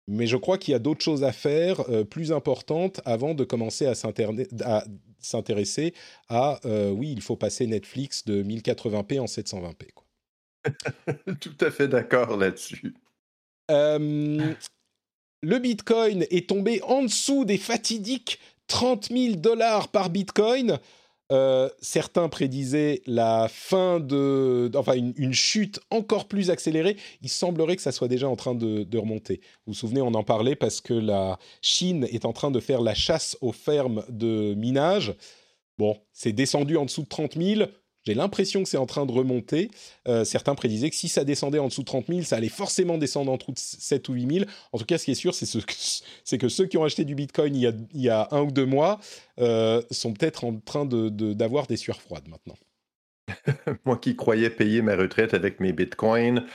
Mais je crois qu'il y a d'autres choses à faire plus importantes avant de commencer à s'intéresser à, oui, il faut passer Netflix de 1080p en 720p. Quoi. Tout à fait d'accord là-dessus. Euh, le Bitcoin est tombé en dessous des fatidiques 30 000 dollars par Bitcoin. Euh, certains prédisaient la fin de, enfin une, chute encore plus accélérée. Il semblerait que ça soit déjà en train de, de, remonter. Vous vous souvenez, on en parlait parce que la Chine est en train de faire la chasse aux fermes de minage. Bon, c'est descendu en dessous de 30 000. J'ai l'impression que c'est en train de remonter. Euh, certains prédisaient que si ça descendait en dessous de 30 000, ça allait forcément descendre en dessous de 7 ou 8 000. En tout cas, ce qui est sûr, c'est ce, que ceux qui ont acheté du Bitcoin il y a, un ou deux mois euh, sont peut-être en train d'avoir de, des sueurs froides maintenant. Moi qui croyais payer ma retraite avec mes Bitcoins,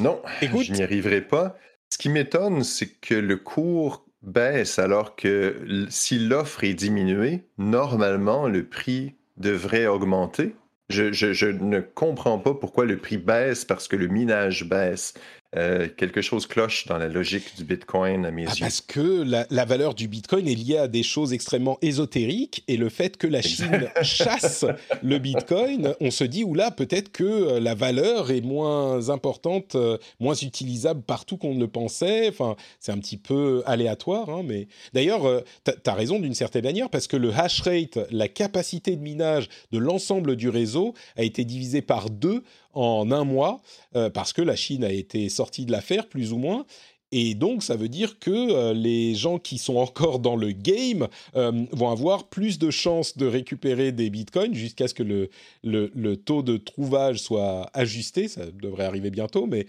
non, je n'y arriverai pas. Ce qui m'étonne, c'est que le cours baisse alors que si l'offre est diminuée, normalement, le prix devrait augmenter. Je, ne comprends pas pourquoi le prix baisse parce que le minage baisse. Euh, quelque chose cloche dans la logique du Bitcoin à mes ah, yeux. Parce que la, valeur du Bitcoin est liée à des choses extrêmement ésotériques et le fait que la Chine chasse le Bitcoin, on se dit, oula, peut-être que euh, la valeur est moins importante, euh, moins utilisable partout qu'on ne le pensait. Enfin, c'est un petit peu aléatoire. Hein, mais D'ailleurs, tu as raison d'une certaine manière parce que le hash rate, la capacité de minage de l'ensemble du réseau a été divisé par deux en un mois, euh, parce que la Chine a été sortie de l'affaire, plus ou moins. Et donc, ça veut dire que euh, les gens qui sont encore dans le game euh, vont avoir plus de chances de récupérer des bitcoins jusqu'à ce que le, le, taux de trouvage soit ajusté. Ça devrait arriver bientôt, mais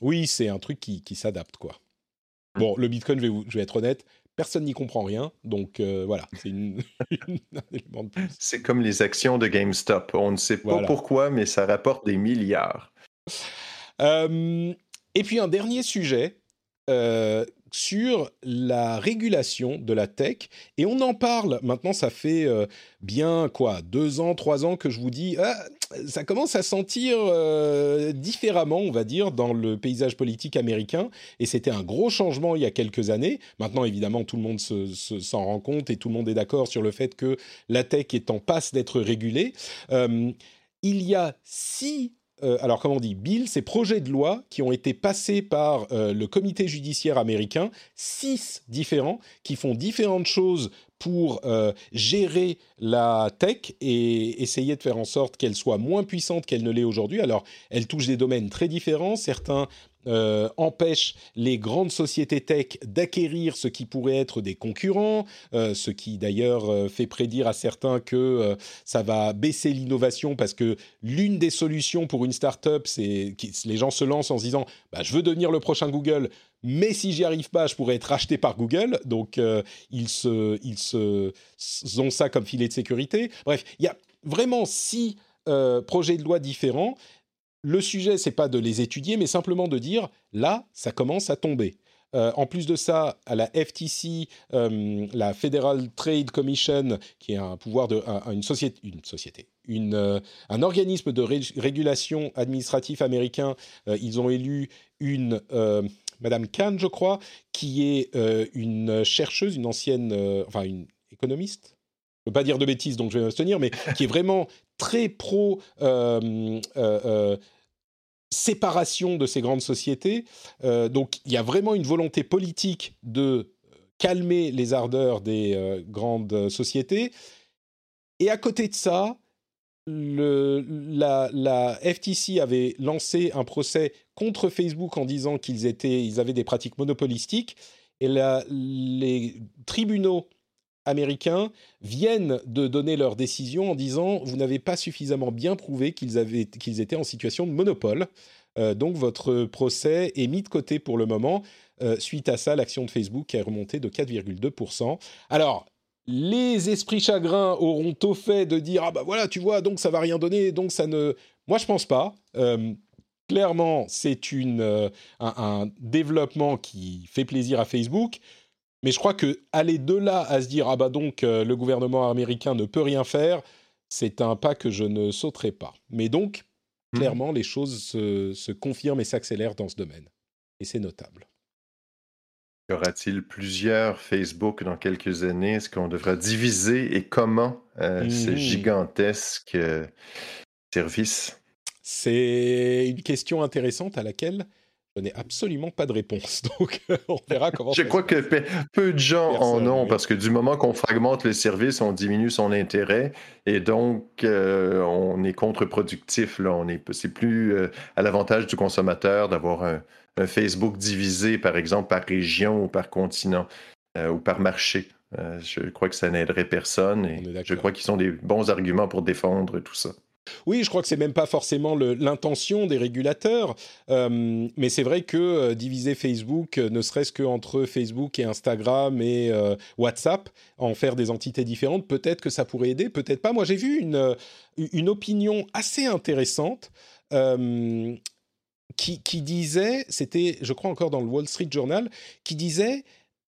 oui, c'est un truc qui, qui s'adapte, quoi. Bon, le bitcoin, je vais, je vais être honnête, personne n'y comprend rien. Donc euh, voilà, c'est un élément de plus. C'est comme les actions de GameStop. On ne sait pas pourquoi, mais ça rapporte des milliards. Euh, et puis un dernier sujet. Euh, sur la régulation de la tech. Et on en parle. Maintenant, ça fait euh, bien, quoi, deux ans, trois ans que je vous dis, ah, ça commence à sentir euh, différemment, on va dire, dans le paysage politique américain. Et c'était un gros changement il y a quelques années. Maintenant, évidemment, tout le monde s'en se, rend compte et tout le monde est d'accord sur le fait que la tech est en passe d'être régulée. Euh, il y a six euh, alors comment on dit, bill, ces projets de loi qui ont été passés par euh, le comité judiciaire américain, six différents, qui font différentes choses pour euh, gérer la tech et essayer de faire en sorte qu'elle soit moins puissante qu'elle ne l'est aujourd'hui. Alors, elle touche des domaines très différents. Certains euh, empêche les grandes sociétés tech d'acquérir ce qui pourrait être des concurrents, euh, ce qui d'ailleurs euh, fait prédire à certains que ça va baisser l'innovation parce que l'une des solutions pour une startup, c'est que les gens se lancent en se disant bah, je veux devenir le prochain Google, mais si j'y arrive pas, je pourrais être racheté par Google. Donc ils se, ils se, ont ça comme filet de sécurité. Bref, il y a vraiment six projets de loi différents le sujet, c'est pas de les étudier, mais simplement de dire là, ça commence à tomber. Euh, en plus de ça, à la FTC, euh, la Federal Trade Commission, qui est un pouvoir de une société, une société, euh, un organisme de régulation administratif américain, ils ont élu une Madame Kahn, je crois, qui est une chercheuse, une ancienne, enfin une économiste. Je ne veux pas dire de bêtises, donc je vais m'abstenir, mais qui est vraiment très pro séparation de ces grandes sociétés. Euh, donc il y a vraiment une volonté politique de calmer les ardeurs des euh, grandes sociétés. Et à côté de ça, la, FTC avait lancé un procès contre Facebook en disant qu'ils ils avaient des pratiques monopolistiques. Et les tribunaux américains viennent de donner leur décision en disant vous n'avez pas suffisamment bien prouvé qu'ils qu'ils étaient en situation de monopole. Euh, donc votre procès est mis de côté pour le moment. Euh, suite à ça, l'action de Facebook est remontée de 4,2%. Alors, les esprits chagrins auront au fait de dire ah bah voilà tu vois donc ça va rien donner donc ça ne moi je pense pas euh, clairement c'est un, développement qui fait plaisir à Facebook mais je crois que aller de là à se dire ah bah donc euh, le gouvernement américain ne peut rien faire, c'est un pas que je ne sauterai pas. Mais donc mmh. clairement les choses se, confirment et s'accélèrent dans ce domaine et c'est notable. Y aura-t-il plusieurs Facebook dans quelques années? Est-ce qu'on devra diviser et comment euh, ces mmh. gigantesques euh, services? C'est une question intéressante à laquelle je n'ai absolument pas de réponse. Donc, on verra comment. Je crois que peu de gens en ont, parce que du moment qu'on fragmente les services, on diminue son intérêt, et donc euh, on est contre-productif. On est, c'est plus euh, à l'avantage du consommateur d'avoir un, Facebook divisé, par exemple, par région ou par continent euh, ou par marché. je crois que ça n'aiderait personne, et je crois qu'ils sont des bons arguments pour défendre tout ça. Oui, je crois que c'est même pas forcément l'intention des régulateurs, euh, mais c'est vrai que euh, diviser Facebook, euh, ne serait-ce qu'entre Facebook et Instagram et WhatsApp, en faire des entités différentes, peut-être que ça pourrait aider, peut-être pas. Moi, j'ai vu une, opinion assez intéressante. Qui, disait, c'était, je crois encore dans le Wall Street Journal, qui disait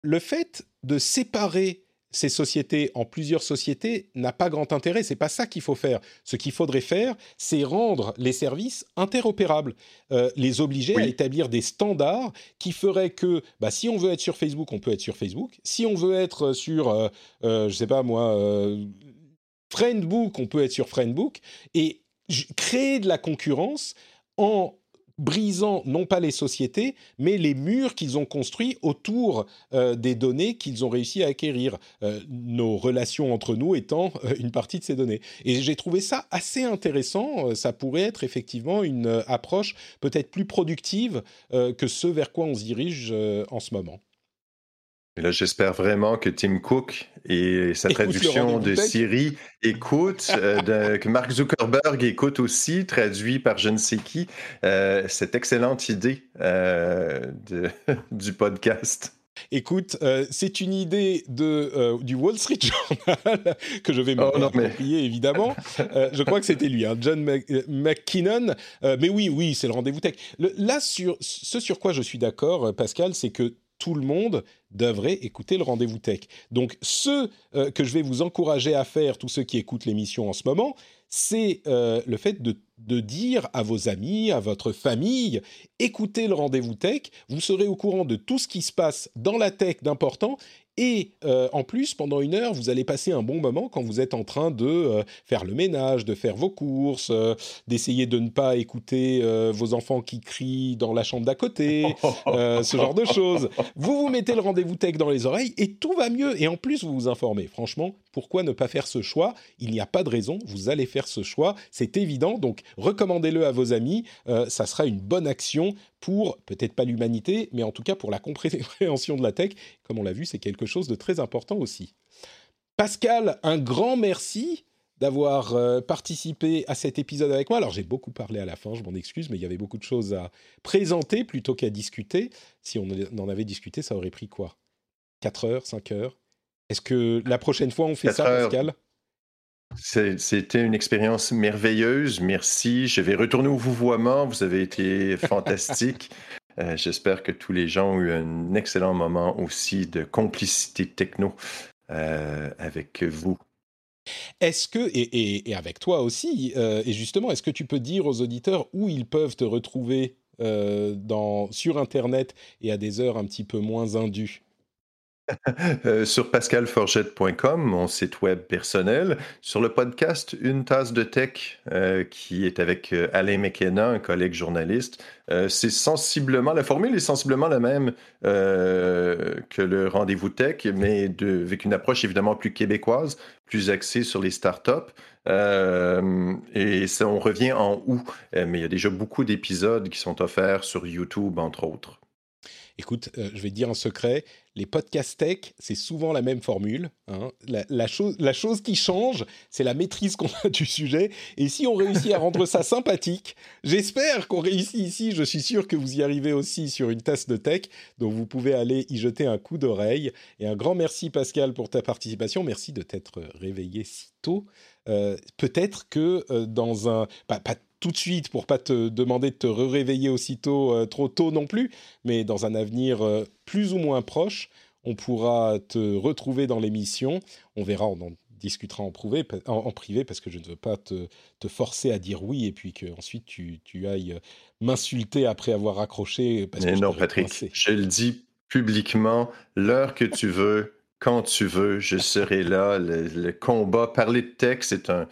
le fait de séparer ces sociétés en plusieurs sociétés n'a pas grand intérêt. C'est pas ça qu'il faut faire. Ce qu'il faudrait faire, c'est rendre les services interopérables, euh, les obliger à établir des standards qui feraient que, bah, si on veut être sur Facebook, on peut être sur Facebook. Si on veut être sur, euh, euh, je sais pas moi, Friendbook, on peut être sur Friendbook et créer de la concurrence en brisant non pas les sociétés, mais les murs qu'ils ont construits autour euh, des données qu'ils ont réussi à acquérir, euh, nos relations entre nous étant euh, une partie de ces données. Et j'ai trouvé ça assez intéressant, ça pourrait être effectivement une approche peut-être plus productive que ce vers quoi on se dirige en ce moment. Et là, j'espère vraiment que Tim Cook et sa traduction de Siri écoute, euh, que Mark Zuckerberg écoute aussi, traduit par je ne sais qui, euh, cette excellente idée euh, de, du podcast. Écoute, c'est une idée de, du Wall Street Journal que je vais oh, m'approprier, évidemment. je crois que c'était lui, hein, John McKinnon. mais oui, oui, c'est le rendez-vous tech. là, sur, ce sur quoi je suis d'accord, Pascal, c'est que tout le monde devrait écouter le rendez-vous tech. Donc, ce euh, que je vais vous encourager à faire, tous ceux qui écoutent l'émission en ce moment, c'est euh, le fait de, de, dire à vos amis, à votre famille, écoutez le rendez-vous tech, vous serez au courant de tout ce qui se passe dans la tech d'important et euh, en plus, pendant une heure, vous allez passer un bon moment quand vous êtes en train de euh, faire le ménage, de faire vos courses, euh, d'essayer de ne pas écouter vos enfants qui crient dans la chambre d'à côté, ce genre de choses. Vous vous mettez le rendez-vous tech dans les oreilles et tout va mieux. Et en plus, vous vous informez. Franchement, pourquoi ne pas faire ce choix? Il n'y a pas de raison, vous allez faire ce choix, c'est évident. Donc, recommandez-le à vos amis. ça sera une bonne action pour peut-être pas l'humanité, mais en tout cas pour la compréhension de la tech. Comme on l'a vu, c'est quelque chose de très important aussi. Pascal, un grand merci d'avoir euh, participé à cet épisode avec moi. Alors j'ai beaucoup parlé à la fin, je m'en excuse, mais il y avait beaucoup de choses à présenter plutôt qu'à discuter. Si on en avait discuté, ça aurait pris quoi? 4 heures, 5 heures? Est-ce que la prochaine fois on fait ça, Pascal? C'était une expérience merveilleuse. Merci. Je vais retourner au vouvoiement. Vous avez été fantastique. Euh, j'espère que tous les gens ont eu un excellent moment aussi de complicité techno euh, avec vous. Est-ce que, et, avec toi aussi, euh, et justement, est-ce que tu peux dire aux auditeurs où ils peuvent te retrouver dans, sur Internet et à des heures un petit peu moins indues? Euh, sur pascalforgette.com, mon site web personnel, sur le podcast Une tasse de tech, euh, qui est avec euh, Alain McKenna, un collègue journaliste. c'est sensiblement, la formule est sensiblement la même que le rendez-vous tech, mais avec une approche évidemment plus québécoise, plus axée sur les startups. et ça, on revient en août, mais il y a déjà beaucoup d'épisodes qui sont offerts sur YouTube, entre autres. Écoute, je vais te dire un secret, les podcasts tech, c'est souvent la même formule. Hein. La, chose, qui change, c'est la maîtrise qu'on a du sujet. Et si on réussit à rendre ça sympathique, j'espère qu'on réussit ici. Je suis sûr que vous y arrivez aussi sur une tasse de tech. Donc vous pouvez aller y jeter un coup d'oreille. Et un grand merci Pascal pour ta participation. Merci de t'être réveillé si tôt. Euh, peut-être que euh, dans un... Pas tout de suite pour pas te demander de te réveiller aussitôt euh, trop tôt non plus, mais dans un avenir euh, plus ou moins proche, on pourra te retrouver dans l'émission. On verra, on en discutera en, en, privé parce que je ne veux pas te, forcer à dire oui et puis que ensuite tu, tu ailles m'insulter après avoir raccroché. Parce mais non, Patrick, je le dis publiquement, l'heure que tu veux, quand tu veux, je serai là. Le, le combat, parler de texte, c'est un,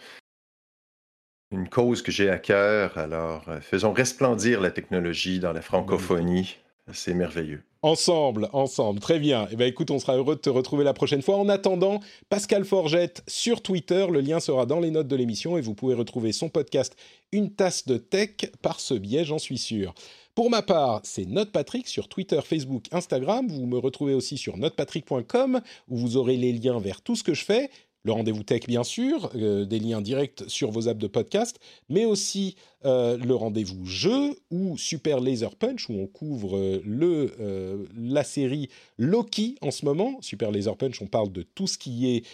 une cause que j'ai à cœur. Alors, euh, faisons resplendir la technologie dans la francophonie. C'est merveilleux. Ensemble, ensemble, très bien. Eh bien, écoute, on sera heureux de te retrouver la prochaine fois. En attendant, Pascal Forgette sur Twitter, le lien sera dans les notes de l'émission et vous pouvez retrouver son podcast Une tasse de tech par ce biais, j'en suis sûr. Pour ma part, c'est NotePatrick sur Twitter, Facebook, Instagram. Vous me retrouvez aussi sur notepatrick.com où vous aurez les liens vers tout ce que je fais le rendez-vous tech bien sûr, euh, des liens directs sur vos apps de podcast, mais aussi euh, le rendez-vous jeu ou Super Laser Punch où on couvre euh, euh, la série Loki en ce moment. Super Laser Punch, on parle de tout ce qui est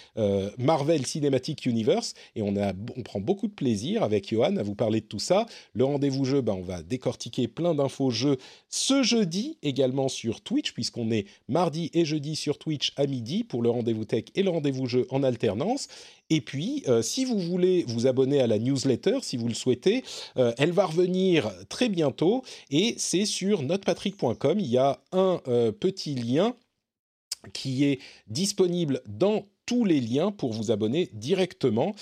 Marvel Cinematic Universe et on, a, on prend beaucoup de plaisir avec Johan à vous parler de tout ça. Le rendez-vous jeu, ben, on va décortiquer plein d'infos jeux ce jeudi également sur Twitch puisqu'on est mardi et jeudi sur Twitch à midi pour le rendez-vous tech et le rendez-vous jeu en alternance. Et puis, euh, si vous voulez vous abonner à la newsletter, si vous le souhaitez, euh, elle va revenir très bientôt et c'est sur notrepatrick.com. Il y a un euh, petit lien qui est disponible dans tous les liens pour vous abonner directement.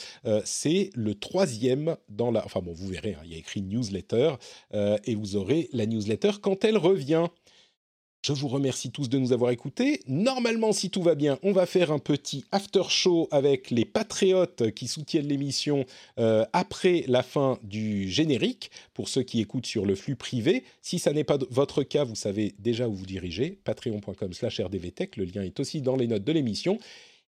c'est le troisième dans la... Enfin bon, vous verrez, hein, il y a écrit newsletter et vous aurez la newsletter quand elle revient. Je vous remercie tous de nous avoir écoutés. Normalement, si tout va bien, on va faire un petit after show avec les patriotes qui soutiennent l'émission euh, après la fin du générique. Pour ceux qui écoutent sur le flux privé, si ça n'est pas votre cas, vous savez déjà où vous dirigez. Patreon.com/rdvtech. Le lien est aussi dans les notes de l'émission.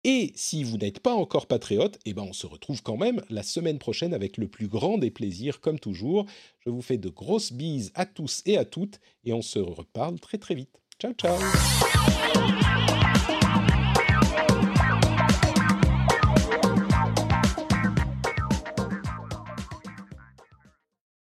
Et si vous n'êtes pas encore patriote, eh ben on se retrouve quand même la semaine prochaine avec le plus grand des plaisirs, comme toujours. Je vous fais de grosses bises à tous et à toutes, et on se reparle très très vite. Ciao ciao